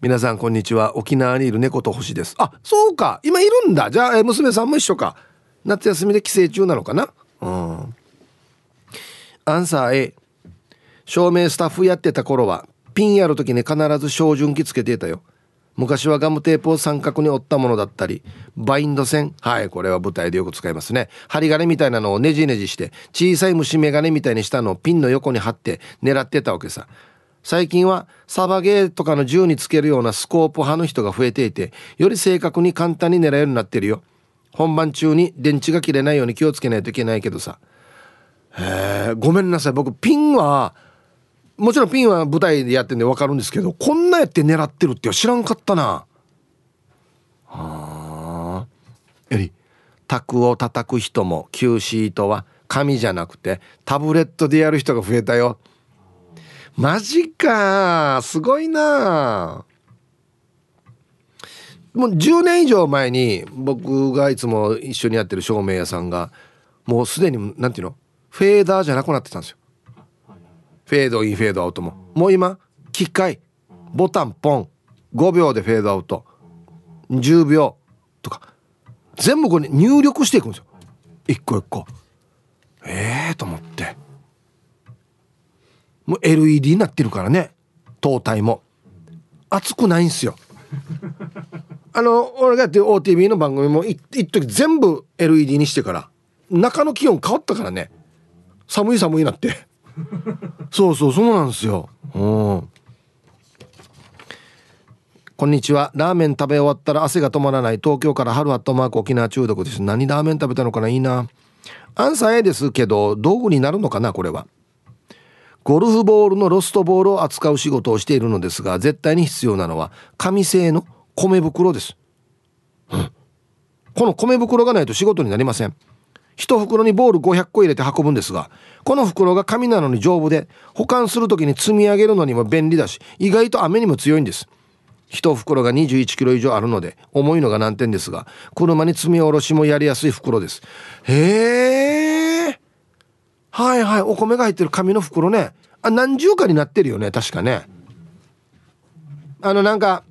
皆さんこんにちは。沖縄にいる猫と星です。あそうか。今いるんだ。じゃあ娘さんも一緒か。夏休みで帰省中なのかな。うん。アンサー A 照明スタッフやってた頃はピンやる時に必ず照準器つけてたよ。昔はガムテープを三角に折ったものだったりバインド線。はいこれは舞台でよく使いますね。針金みたいなのをねじねじして小さい虫眼鏡みたいにしたのをピンの横に貼って狙ってたわけさ。最近はサバゲーとかの銃につけるようなスコープ派の人が増えていてより正確に簡単に狙えるようになってるよ。本番中に電池が切れないように気をつけないといけないけどさ。へえごめんなさい。僕ピンはもちろんピンは舞台でやってんで分かるんですけどこんなやって狙ってるって知らんかったな。はあ。より卓を叩く人も Q シートは紙じゃなくてタブレットでやる人が増えたよ。マジか。すごいな。もう10年以上前に僕がいつも一緒にやってる照明屋さんがもうすでに何ていうの？フェーダーじゃなくなってたんですよ。フェードインフェードアウトも。もう今機械。ボタンポン。5秒でフェードアウト。10秒。とか。全部これ入力していくんですよ。一個一個。ええー、と思って。もう LED になってるからね。灯体も。熱くないんすよ。あの俺がやってる OTV の番組も一時全部 LED にしてから中の気温変わったからね。寒い寒いなって。そうそうそうなんですよ。うん。こんにちは。ラーメン食べ終わったら汗が止まらない。東京から春アットマーク沖縄中毒です。何ラーメン食べたのかないいな。アンサー A ですけど道具になるのかなこれは。ゴルフボールのロストボールを扱う仕事をしているのですが絶対に必要なのは紙製の米袋です、この米袋がないと仕事になりません。一袋にボール500個入れて運ぶんですがこの袋が紙なのに丈夫で保管する時に積み上げるのにも便利だし意外と雨にも強いんです。一袋が21キロ以上あるので重いのが難点ですが車に積み下ろしもやりやすい袋です。へえはいはい。お米が入ってる紙の袋ね。あ何重かになってるよね。確かね。あのなんか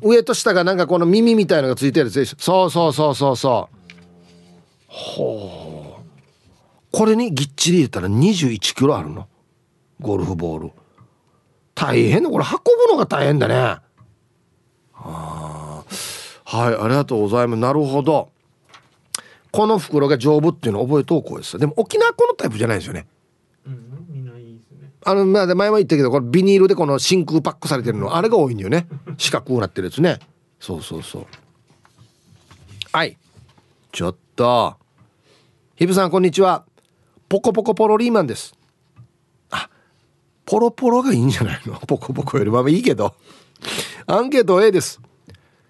上と下がなんかこの耳みたいのがついてるやつそうそうそうそうそう。ほう。これにぎっちり入れたら21キロあるの？ゴルフボール。大変だこれ運ぶのが大変だね。はあはいありがとうございます。なるほど。この袋が丈夫っていうのを覚えとこうです。でも沖縄このタイプじゃないですよね。あの、まあ、前も言ったけど、これビニールでこの真空パックされてるの、あれが多いんだよね。四角くなってるやつね。そうそうそう。はい。ちょっと。ヒブさんこんにちは。ポコポコポロリーマンです。あポロポロがいいんじゃないの？ポコポコより。まあいいけど。アンケート A です。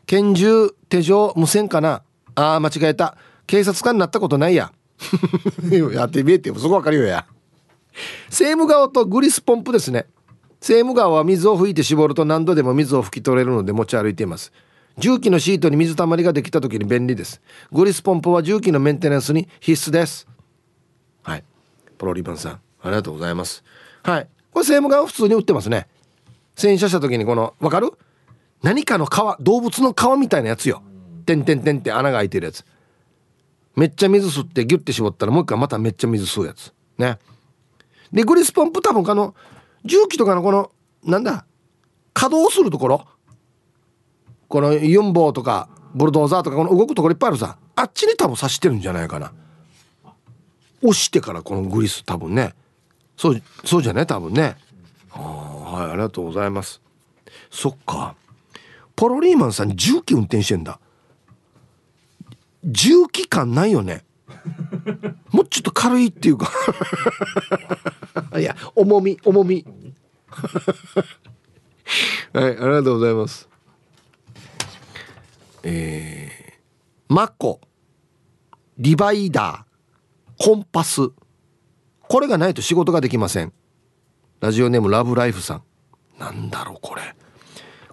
拳銃手錠無線かな？あー間違えた。警察官になったことないや。やってみえってそこわかるよや。セーム側とグリスポンプですね。セーム側は水を吹いて絞ると何度でも水を拭き取れるので持ち歩いています。重機のシートに水たまりができた時に便利です。グリスポンプは重機のメンテナンスに必須です。はい。プロリバンさんありがとうございます。はい。これセームが普通に売ってますね。洗車した時にこのわかる？何かの皮動物の皮みたいなやつよ。てんてんてんって穴が開いてるやつ。めっちゃ水吸ってギュッて絞ったらもう一回まためっちゃ水吸うやつ。ね。でグリスポンプ多分あの重機とかのこのなんだ？稼働するところこのユンボとかブルドーザーとかこの動くところいっぱいあるさ。あっちに多分刺してるんじゃないかな。押してからこのグリス多分ね。そうそうじゃない？多分ね。はいありがとうございます。そっか。ポロリーマンさん重機運転してんだ。重機感ないよね。もうちょっと軽いっていうか。いや重み重み。はいありがとうございますえー、マコリバイダーコンパスこれがないと仕事ができません。ラジオネームラブライフさん。なんだろうこれ。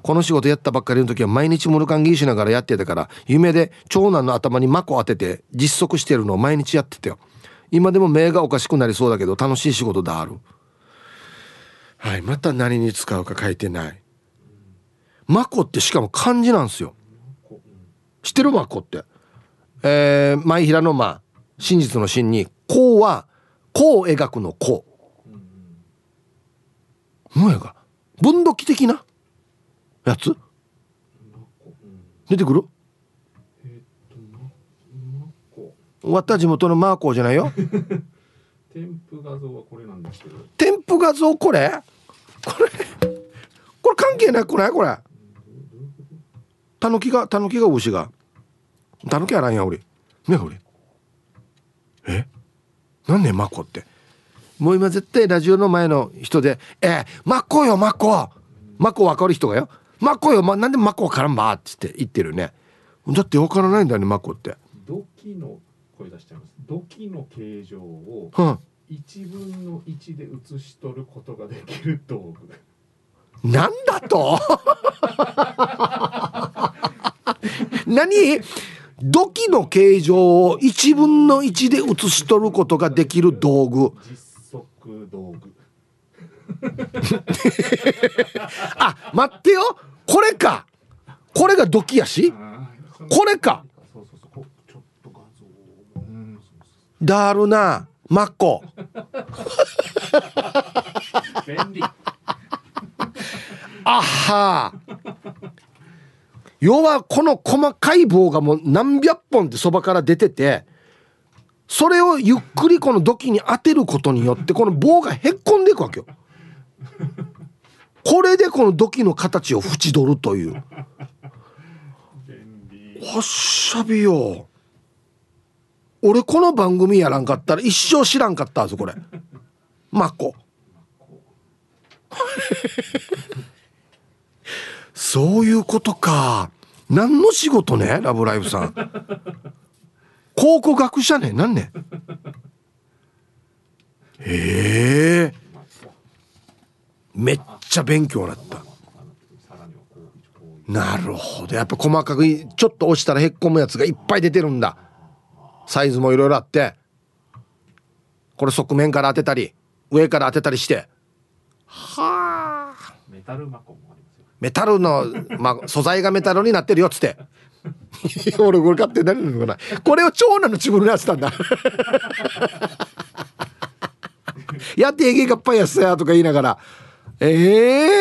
この仕事やったばっかりの時は毎日モルカンギーしながらやってたから夢で長男の頭にマコ当てて実測してるのを毎日やってたよ。今でも目がおかしくなりそうだけど楽しい仕事だある。はいまた何に使うか書いてない。マコってしかも漢字なんですよ。知ってるマコって。えー、前平の間真実の真に「こう」は「こう」描くの「こう」もやが分度器的なやつ？出てくる？終わった地元のマーコーじゃないよ。添付画像はこれなんですけど。添付画像これ？これ これ関係なくない？これたぬきがたぬきが牛が。たぬきあらんや俺。ね俺。え？なんねマコって。もう今絶対ラジオの前の人で「えー、マコよマコマコ分かる人がよ。マコよ、ま、なんでマコ分からんば」っつって言ってるね。だって分からないんだねマコって。土器の声出しちゃいます。土器の形状をうん。1分の1で写し取ることができる道具。なんだと？何？土器の形状を1分の1で写し取ることができる道具。実測道具。あ待ってよ。これか。これが土器やし。これか。だるな。マッコ。あは要はこの細かい棒がもう何百本ってそばから出ててそれをゆっくりこの土器に当てることによってこの棒がへっこんでいくわけよ。これでこの土器の形を縁取るという。便利わっしゃびよ。俺この番組やらんかったら一生知らんかったぞこれ。マッコ。そういうことか。何の仕事ね、ラブライブさん。考古学者ね、なんね。へえ。めっちゃ勉強になった。なるほど。やっぱ細かくちょっと押したらへっこむやつがいっぱい出てるんだ。サイズもいろいろあって。これ側面から当てたり、上から当てたりして。はあ。メタルマコもメタルの、まあ、素材がメタルになってるよっつって。俺これ買って何のかな。これを長男の自分のやつたんだ。やってえげがっぱいやつやとか言いながら。ええ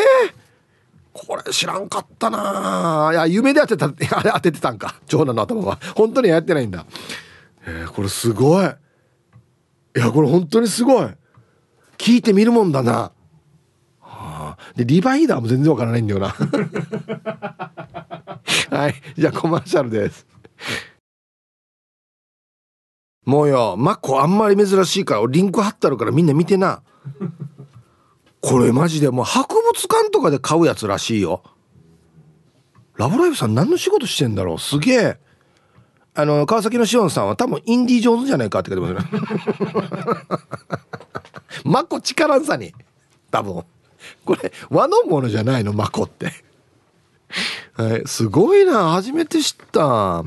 これ知らんかったないや、夢で当てた、当ててたんか。長男の頭は。本当にやってないんだ。えー、これすごい。いや、これ本当にすごい。聞いてみるもんだな。はあ、で、リバイダーも全然わからないんだよな。はい。じゃあコマーシャルです。もうよ、マコあんまり珍しいから、リンク貼ってあるからみんな見てな。これマジでもう博物館とかで買うやつらしいよ。ラブライブさん何の仕事してんだろう？すげえ。あの、川崎のしおんさんは多分インディ・ジョーンズじゃないかって書いてますね。マコ力んさに。多分。これ和のものじゃないのマコって。はい、すごいな初めて知った。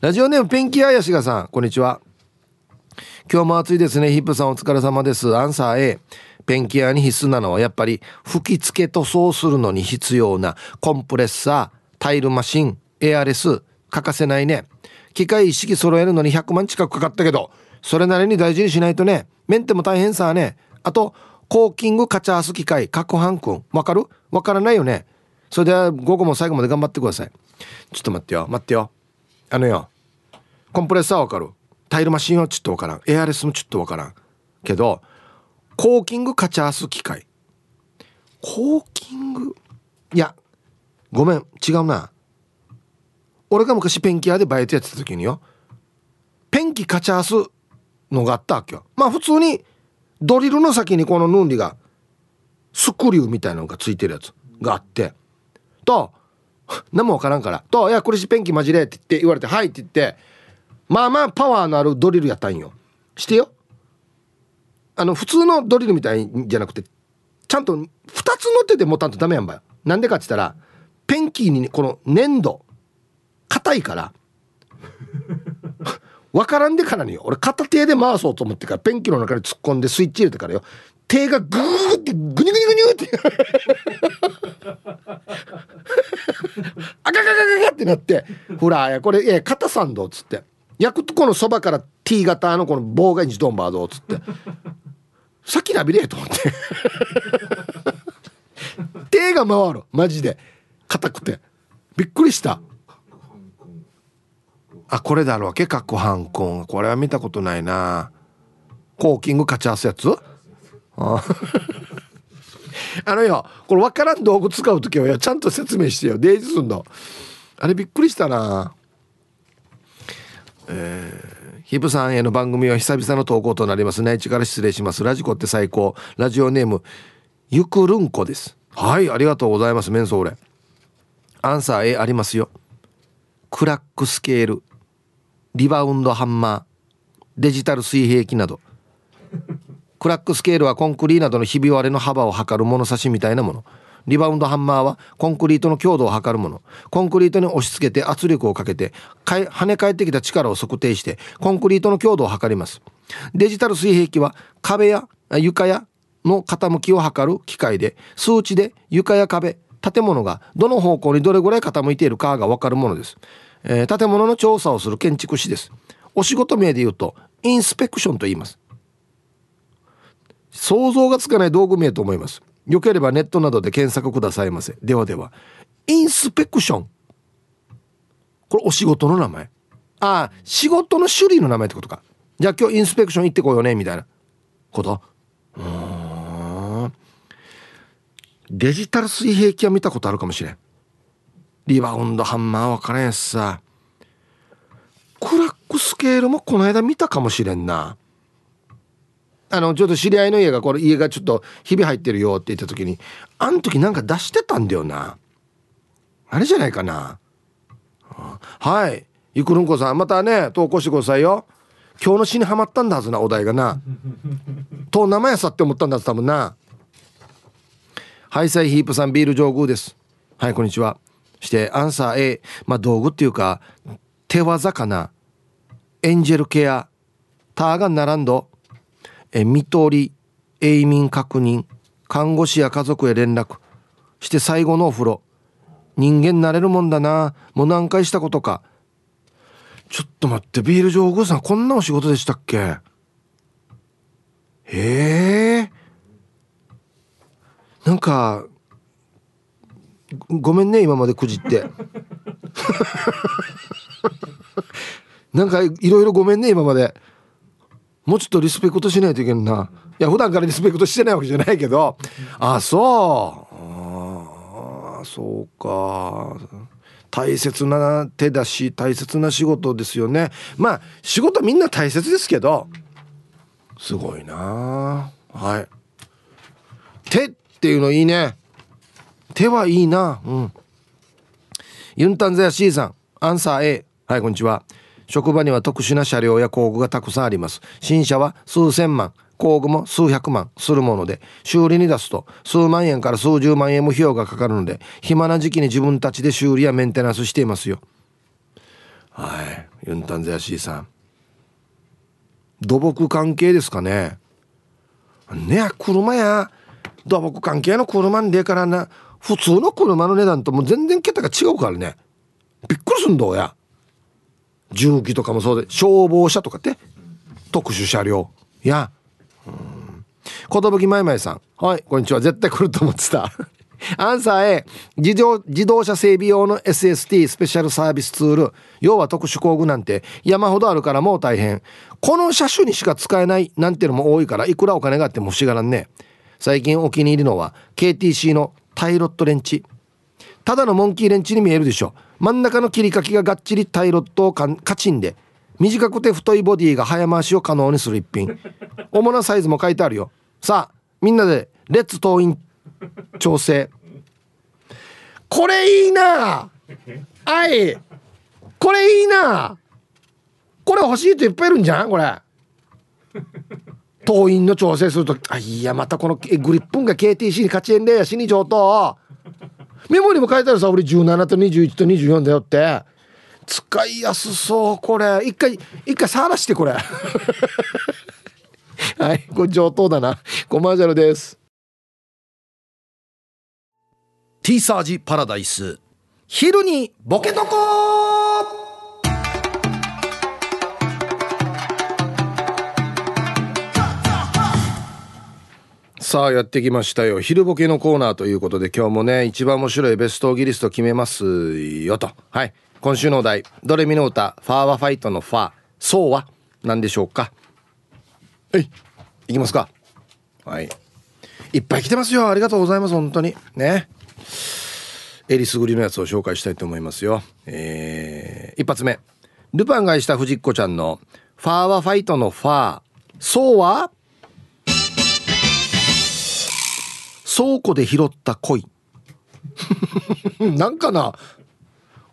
ラジオネームペンキあやしがさんこんにちは。今日も暑いですね。ヒップさんお疲れ様です。アンサー A ペンキ屋に必須なのはやっぱり吹き付け塗装するのに必要なコンプレッサータイルマシンエアレス欠かせないね。機械一式揃えるのに100万近くかかったけどそれなりに大事にしないとね。メンテも大変さね。あとコーキングカチャース機械攪拌くん。わかる？わからないよね。それでは午後も最後まで頑張ってください。ちょっと待ってよ。待ってよ。あのよ。コンプレッサーわかる？タイルマシンはちょっとわからん。エアレスもちょっとわからん。けどコーキングカチャース機械。コーキング？いやごめん。違うな。俺が昔ペンキ屋でバイトやってた時によ。ペンキカチャーすのがあったわけよ。まあ普通にドリルの先にこのヌンリがスクリューみたいなのがついてるやつがあってと何もわからんからと「いやこれしペンキマジで」って言って言われて「はい」って言ってまあまあパワーのあるドリルやったんよ。してよ。あの普通のドリルみたいじゃなくてちゃんと2つ乗ってて持たんとダメやんばよ。なんでかって言ったらペンキにこの粘土硬いから分からんでからによ。俺片手で回そうと思ってからペンキの中に突っ込んでスイッチ入れてからよ。手がグーってグニュグニュグニって。あガガガガガってなって。ほらこれえ肩サンドっつって。焼くとこのそばから T 型のこの棒が一ドンバードっつって。先なびれと思って。手が回る。マジで。硬くて。びっくりした。あこれだろうけかっこハンコンこれは見たことないな。コーキング勝ち合わすやつ？あ。あのよこれ分からん道具使う時はよちゃんと説明してよ。デイジすんの。あれびっくりしたな。えー、ヒブさんへの番組は久々の投稿となります内地から失礼します。ラジコって最高。ラジオネームゆくるんこです。はいありがとうございます。メンソーレ。アンサー A ありますよ。クラックスケール。リバウンドハンマーデジタル水平器など。クラックスケールはコンクリーなどのひび割れの幅を測る物差しみたいなもの。リバウンドハンマーはコンクリートの強度を測るもの。コンクリートに押し付けて圧力をかけて跳ね返ってきた力を測定してコンクリートの強度を測ります。デジタル水平器は壁や床やの傾きを測る機械で数値で床や壁建物がどの方向にどれぐらい傾いているかが分かるものです。えー、建物の調査をする建築士です。お仕事名で言うとインスペクションと言います。想像がつかない道具名と思います。よければネットなどで検索くださいませ。ではではインスペクション。これお仕事の名前。ああ仕事の種類の名前ってことか。じゃあ今日インスペクション行ってこようねみたいな。こと。うん。デジタル水平器は見たことあるかもしれん。リバウンドハンマー分からんやつさ。クラックスケールもこの間見たかもしれんな。あのちょっと知り合いの家がこれ家がちょっとひび入ってるよって言った時にあん時なんか出してたんだよな。あれじゃないかな。はい。ゆくるんこさんまたね投稿してくださいよ。今日の詩にはまったんだはずなお題がな。と名前やさって思ったんだはず多分な。ハイサイヒープさんビール上宮です。はいこんにちは。してアンサー A まあ道具っていうか手技かな。エンジェルケアターが並んど。え見通り永民確認。看護師や家族へ連絡。して最後のお風呂。人間なれるもんだな。もう何回したことか。ちょっと待ってビール上宮さんこんなお仕事でしたっけ？へえ。なんかごめんね今までくじって。なんかいろいろごめんね今まで。もうちょっとリスペクトしないといけんな。いや普段からリスペクトしてないわけじゃないけど。あそう。あそうか。大切な手だし大切な仕事ですよね。まあ仕事みんな大切ですけど。すごいな。はい。手っていうのいいね。手はいいな。うん。ユンタンザヤ C さん。アンサー A はいこんにちは。職場には特殊な車両や工具がたくさんあります。新車は数千万。工具も数百万。するもので修理に出すと数万円から数十万円も費用がかかるので暇な時期に自分たちで修理やメンテナンスしていますよ。はいユンタンザヤシーさん。土木関係ですかね。ね車や土木関係の車に出からな。普通の車の値段ともう全然桁が違うからね。びっくりすんどうや重機とかもそうで消防車とかって特殊車両。や。寿まいまいさん。はいこんにちは。絶対来ると思ってた。アンサー A 自動自動車整備用の SST スペシャルサービスツール。要は特殊工具なんて山ほどあるからもう大変。この車種にしか使えないなんてのも多いからいくらお金があっても不思議がらんね。最近お気に入りのは KTC のタイロットレンチ。ただのモンキーレンチに見えるでしょ。真ん中の切り欠きががっちりタイロットをカチンで短くて太いボディが早回しを可能にする一品。主なサイズも書いてあるよ。さあみんなでレッツ党員調整。これいいな！はいこれいいな！これ欲しい人いっぱいいるんじゃん？これ。党員の調整するとあいやまたこのグリップンが KTC に勝ちえんでやしに上等。メモにも書いてあるさ俺17と21と24だよって。使いやすそうこれ。一回一回触らしてこれ。はいこれ上等だな。コマーシャルです。ティーサージパラダイス。昼にボケとこうさあやってきましたよ。昼ボケのコーナーということで今日もね一番面白いベストギリスト決めますよと。はい。今週のお題。ドレミの歌ファーワファイトのファー。そうは何でしょうか？はい。いきますか。はい。いっぱい来てますよ。ありがとうございます。本当に。ね。えりすぐりのやつを紹介したいと思いますよ。えー、一発目。ルパンがした藤子ちゃんのファーワファイトのファー。そうは？倉庫で拾った恋。なんかな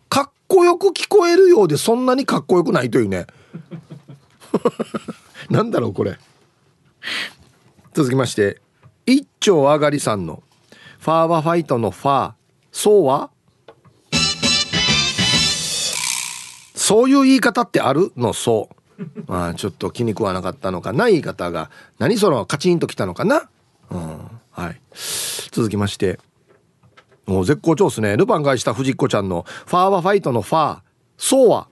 かっこよく聞こえるようでそんなにかっこよくないというね。なんだろうこれ。続きまして一丁上がりさんのファーはファイトのファーそうは？そういう言い方ってあるの？そう。ああちょっと気に食わなかったのかな？言い方が。何？そのカチンときたのかな？うん。はい。続きましてもう絶好調っすね。ルパン返した藤子ちゃんのファーはファイトのファーそうは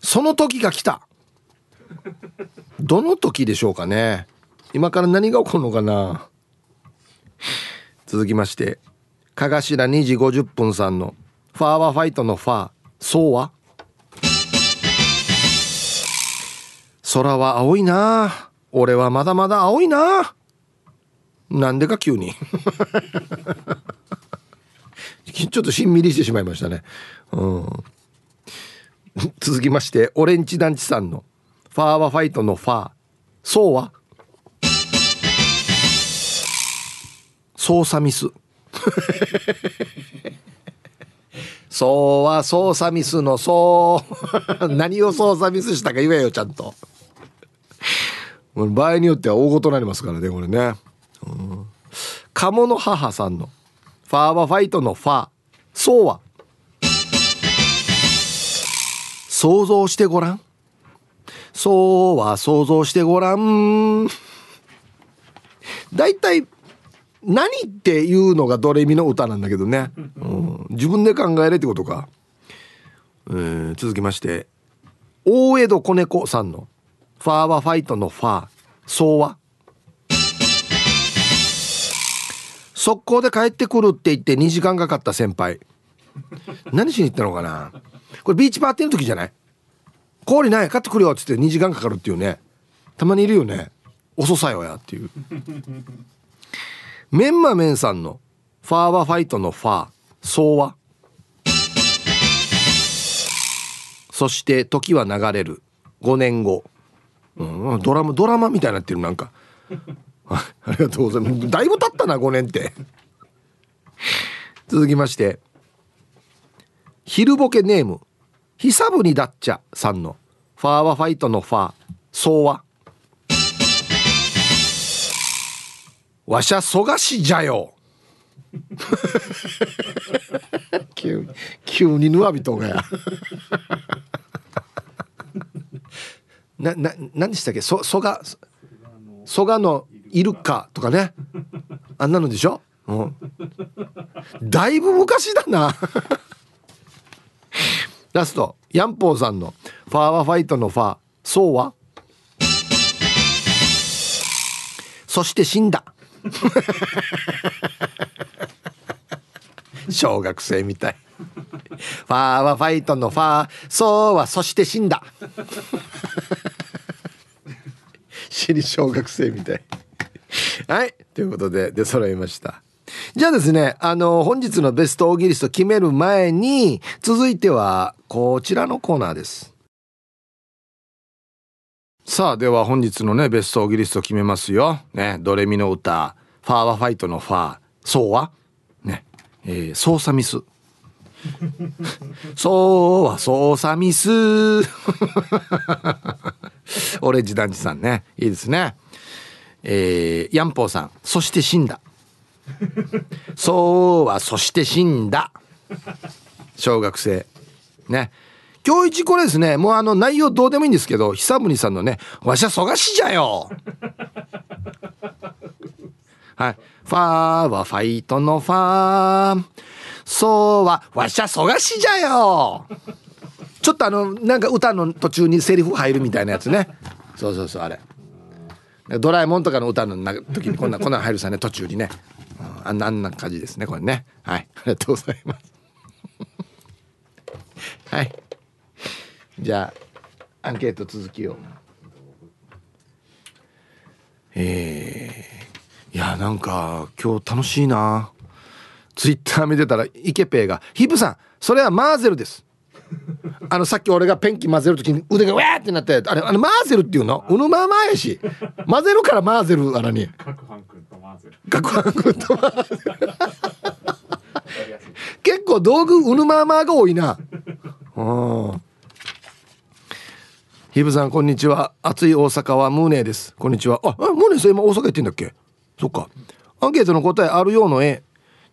その時が来た。どの時でしょうかね。今から何が起こるのかな。続きましてかがしら2時50分さんのファーはファイトのファーそうは空は青いな俺はまだまだ青いななんでか急に ちょっとしんみりしてしまいましたね。うん、続きまして、オレンジ団地さんのファーはファイトのファー。そうは？操作ミス。そうは操作ミスのそう 何を操作ミスしたか言えよちゃんと場合によっては大ごとなりますからねこれね、うん、鴨の母さんの。ファーはファイトのファー。そうは。想像してごらん。そうは想像してごらん。だいたい何っていうのがドレミの歌なんだけどね、うん、自分で考えれってことか、えー、続きまして。大江戸子猫さんの「ファーはファイト」の「ファー」「そうは」速攻で帰ってくるって言って2時間かかった先輩。何しに行ったのかな？これビーチパーティーの時じゃない？氷ない買ってくるよっつって2時間かかるっていうね。たまにいるよね。遅さよやっていう。メンマメンさんのファーはファイトのファー。そうは？そして時は流れる。5年後、うん、ドラマドラマみたいになってるなんか。ありがとうございます。だいぶ経ったな5年って。続きまして。昼ボケネーム。久ぶにだっちゃさんの。ファーはファイトのファー。そうは。わしゃそがしじゃよ。急に急にぬわびとがや。なな何でしたっけ？そそがそがのいるかとかね。あんなのでしょ、うん、だいぶ昔だな。ラスト。ヤンポーさんの「ファーはファイト」のファー。そうは？そして死んだ。小学生みたい。ファーはファイトのファー。そうは？そして死んだ。死に小学生みたいはいということで出揃いましたじゃあですね、あの、本日のベストオーギリスト決める前に、続いては、こちらのコーナーです。さあ、では本日のね、ベストオーギリスト決めますよ。ね、ドレミの歌、ファーはファイトのファー、そうはね、えー、操作ミス。そうは操作ミス。オレンジ団地さんね。いいですね。えー、ヤンポーさん、そして死んだ。そうはそして死んだ。小学生。ね。今日一これですね、もうあの内容どうでもいいんですけど、久宗さんのね、わしゃそがしじゃよ。はい。ファーはファイトのファー。そうはわしゃそがしじゃよ。ちょっとあの、なんか歌の途中にセリフ入るみたいなやつね。そうそうそう、あれ。ドラえもんとかの歌の時にこんな、こんな入るさね、途中にね。あんな、あんな感じですね、これね。はい。ありがとうございます。はい。じゃあ、アンケート続きを。えー、いや、なんか、今日楽しいな。ツイッター見てたら、イケペイが、ヒプさん、それはマーゼルです。あのさっき俺がペンキ混ぜる時に腕がウェーってなってあれあのマーゼルっていうの？うぬままやし。混ぜるからマーゼルあらに。各班君とマーゼル。各班君とマーゼル。結構道具うぬままが多いな。うん。ヒブさんこんにちは。暑い大阪はムーネです。こんにちは。あムーネさん今大阪行ってんだっけ？そっか。アンケートの答えあるようの絵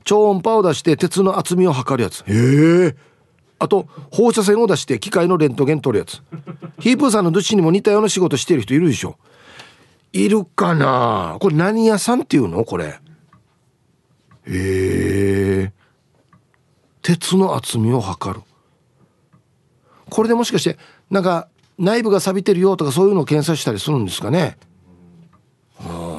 超音波を出して鉄の厚みを測るやつ。へえ。あと放射線を出して機械のレントゲン取るやつ。ヒープーさんのどっちにも似たような仕事してる人いるでしょ。いるかな？これ何屋さんっていうの？これ。へえ。鉄の厚みを測る。これでもしかしてなんか内部が錆びてるよとかそういうのを検査したりするんですかね？は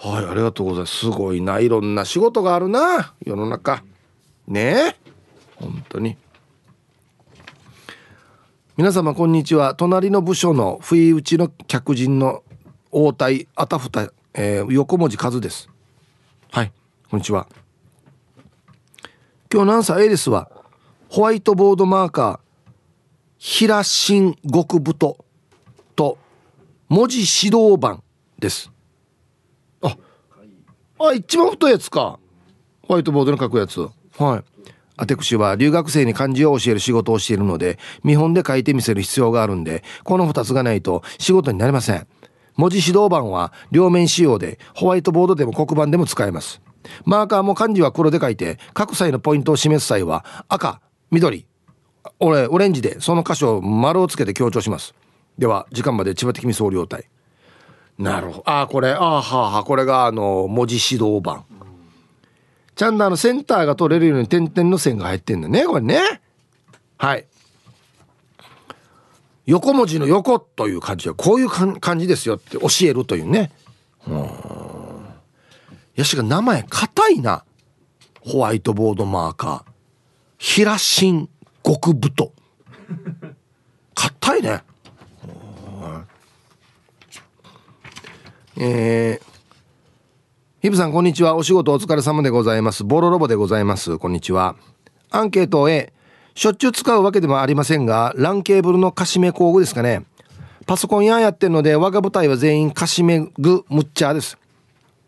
はいありがとうございます。すごいな。いろんな仕事があるな。世の中。ねえ。本当に。皆様こんにちは。隣の部署の不意打ちの客人の応対あたふた、えー、横文字数です。はいこんにちは。今日何歳 A ですわ。ホワイトボードマーカー平新極太と文字指導板です。あ一番太いやつかホワイトボードに書くやつはい私は留学生に漢字を教える仕事をしているので、見本で書いてみせる必要があるんで、この2つがないと仕事になりません。文字指導板は両面仕様で、ホワイトボードでも黒板でも使えます。マーカーも漢字は黒で書いて、各際のポイントを示す際は、赤、緑、俺、オレンジでその箇所を丸をつけて強調します。では、時間まで千葉的に総領隊。なるほど。ああ、これ、ああ、はあ、はあ、これが、あの、文字指導板。ちゃんとあのセンターが取れるように点々の線が入ってんだねこれね。はい。横文字の横という漢字はこういう感じですよって教えるというね。うん。やしが名前硬いな。ホワイトボードマーカー。平新極太。硬いね。えー、ヒブさん、こんにちは。お仕事お疲れ様でございます。ボロロボでございます。こんにちは。アンケート A。しょっちゅう使うわけでもありませんが、LAN ケーブルのカシメ工具ですかね。パソコン屋やってるので、我が部隊は全員カシメグムッチャーです。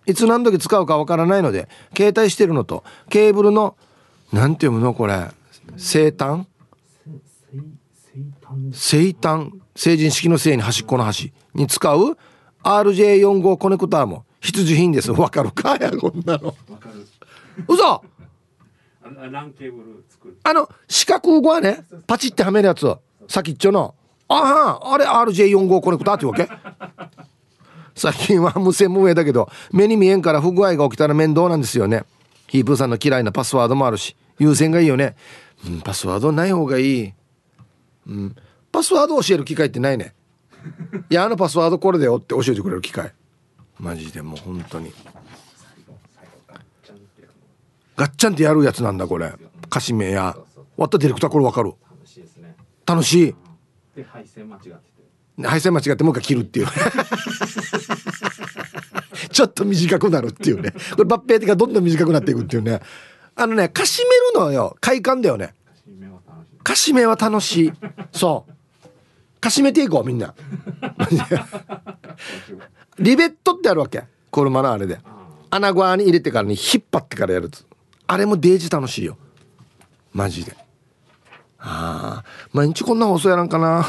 いつ何時使うかわからないので、携帯してるのと、ケーブルの、なんて読むのこれ。生誕？生誕？成人式のせいに端っこの端に使う RJ45 コネクターも。必需品です。わかるか？やこんなの。わかる。嘘あの四角語はねパチってはめるやつ。先っちょの。あはあれ RJ45 コネクターってわけ？最近は無線無名だけど目に見えんから不具合が起きたら面倒なんですよね。ヒープーさんの嫌いなパスワードもあるし。優先がいいよね、うん、パスワードない方がいい、うん、パスワード教える機会ってないねいやあのパスワードこれだよって教えてくれる機会。マジでもう本当に。ガッチャンってやるやつなんだこれ。歌詞名や。終わったディレクターこれ分かる。楽しいで配線間違って配線間違ってもう一回切るっていう。ちょっと短くなるっていうね。これ抜兵的がどんどん短くなっていくっていうね。あのねかしめるのよ。快感だよね。かしめは楽しい。そうかしめていこうみんな。リベットってあるわけ。車のあれで。穴側に入れてからに引っ張ってからやるあれもデージ楽しいよ。マジで。ああ。毎日こんな放送やらんかな。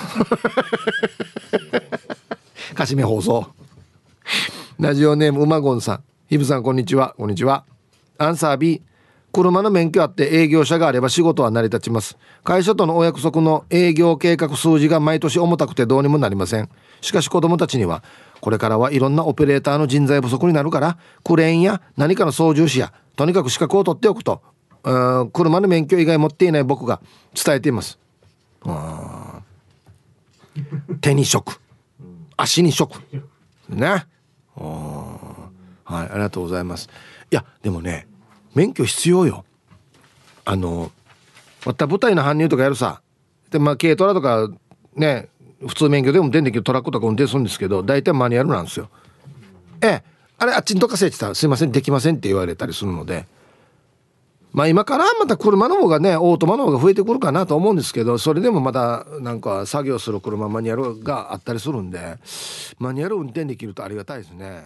かしめ放送。ラジオネームうまごんさん。ひぶさんこんにちは。こんにちは。アンサー B 車の免許あって営業者があれば仕事は成り立ちます。会社とのお約束の営業計画数字が毎年重たくてどうにもなりません。しかし子供たちにはこれからはいろんなオペレーターの人材不足になるからクレーンや何かの操縦士やとにかく資格を取っておくと車の免許以外持っていない僕が伝えています。手に職。足に職。ね。はいありがとうございます。いやでもね免許必要よ。あのまた舞台の搬入とかやるさ。でまあ軽トラとかね普通免許でも運転できるトラックとか運転するんですけど大体マニュアルなんですよ。ええあれあっちにどかせって言ったらすいませんできませんって言われたりするので。まあ今からまた車の方がねオートマの方が増えてくるかなと思うんですけどそれでもまだなんか作業する車マニュアルがあったりするんでマニュアル運転できるとありがたいですね。